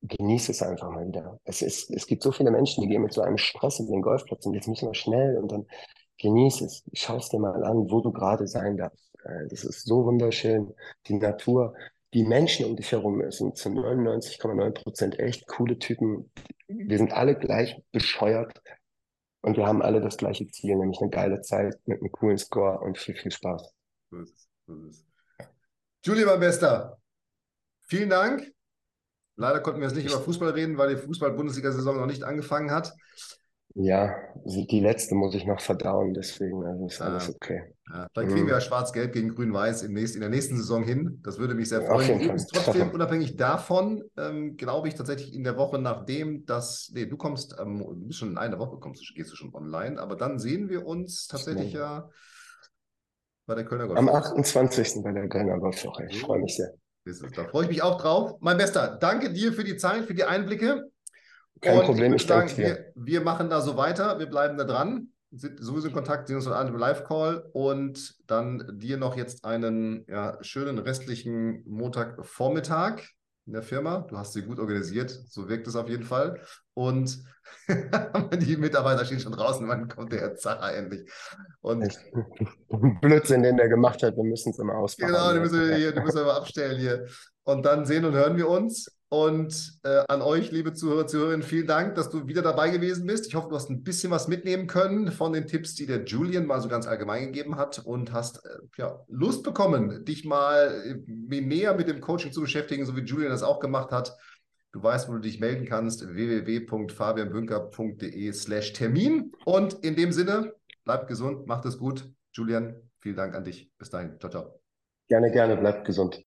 genieße es einfach mal wieder. Es, ist, es gibt so viele Menschen, die gehen mit so einem Stress in den Golfplatz und jetzt müssen wir schnell und dann genieße es. Schau es dir mal an, wo du gerade sein darfst. Äh, das ist so wunderschön. Die Natur, die Menschen um dich herum sind zu 99,9 Prozent echt coole Typen. Wir sind alle gleich bescheuert und wir haben alle das gleiche Ziel, nämlich eine geile Zeit mit einem coolen Score und viel, viel Spaß. So ist. So ist. Julie, mein Bester, vielen Dank. Leider konnten wir jetzt nicht über Fußball reden, weil die Fußball-Bundesliga-Saison noch nicht angefangen hat. Ja, die letzte muss ich noch verdauen, deswegen also ist alles okay. Ja, dann kriegen mhm. wir ja Schwarz-Gelb gegen Grün-Weiß in, in der nächsten Saison hin. Das würde mich sehr freuen. Übrigens trotzdem, unabhängig davon, ähm, glaube ich tatsächlich in der Woche nachdem, dass, nee, du kommst, ähm, du bist schon in einer Woche, kommst, gehst du schon online, aber dann sehen wir uns tatsächlich ja bei der Kölner Golf. Am 28. bei der Kölner Golfwoche. Ich freue mich sehr. Da freue ich mich auch drauf. Mein Bester, danke dir für die Zeit, für die Einblicke. Kein und Problem, ich, danke sagen, wir, wir, machen da so weiter, wir bleiben da dran, sind sowieso in Kontakt, sehen uns an einem Live-Call. Und dann dir noch jetzt einen ja, schönen restlichen Montagvormittag in der Firma. Du hast sie gut organisiert, so wirkt es auf jeden Fall. Und die Mitarbeiter stehen schon draußen, wann kommt der Herr Zacher endlich? Und Blödsinn, den der gemacht hat, wir müssen es immer ausbauen. Genau, den müssen wir, hier, den müssen wir mal abstellen hier. Und dann sehen und hören wir uns. Und äh, an euch, liebe Zuhörer, Zuhörerinnen, vielen Dank, dass du wieder dabei gewesen bist. Ich hoffe, du hast ein bisschen was mitnehmen können von den Tipps, die der Julian mal so ganz allgemein gegeben hat und hast äh, ja, Lust bekommen, dich mal äh, näher mit dem Coaching zu beschäftigen, so wie Julian das auch gemacht hat. Du weißt, wo du dich melden kannst, www.fabianbünker.de slash Termin. Und in dem Sinne, bleib gesund, macht es gut. Julian, vielen Dank an dich. Bis dahin. Ciao, ciao. Gerne, gerne, bleibt gesund.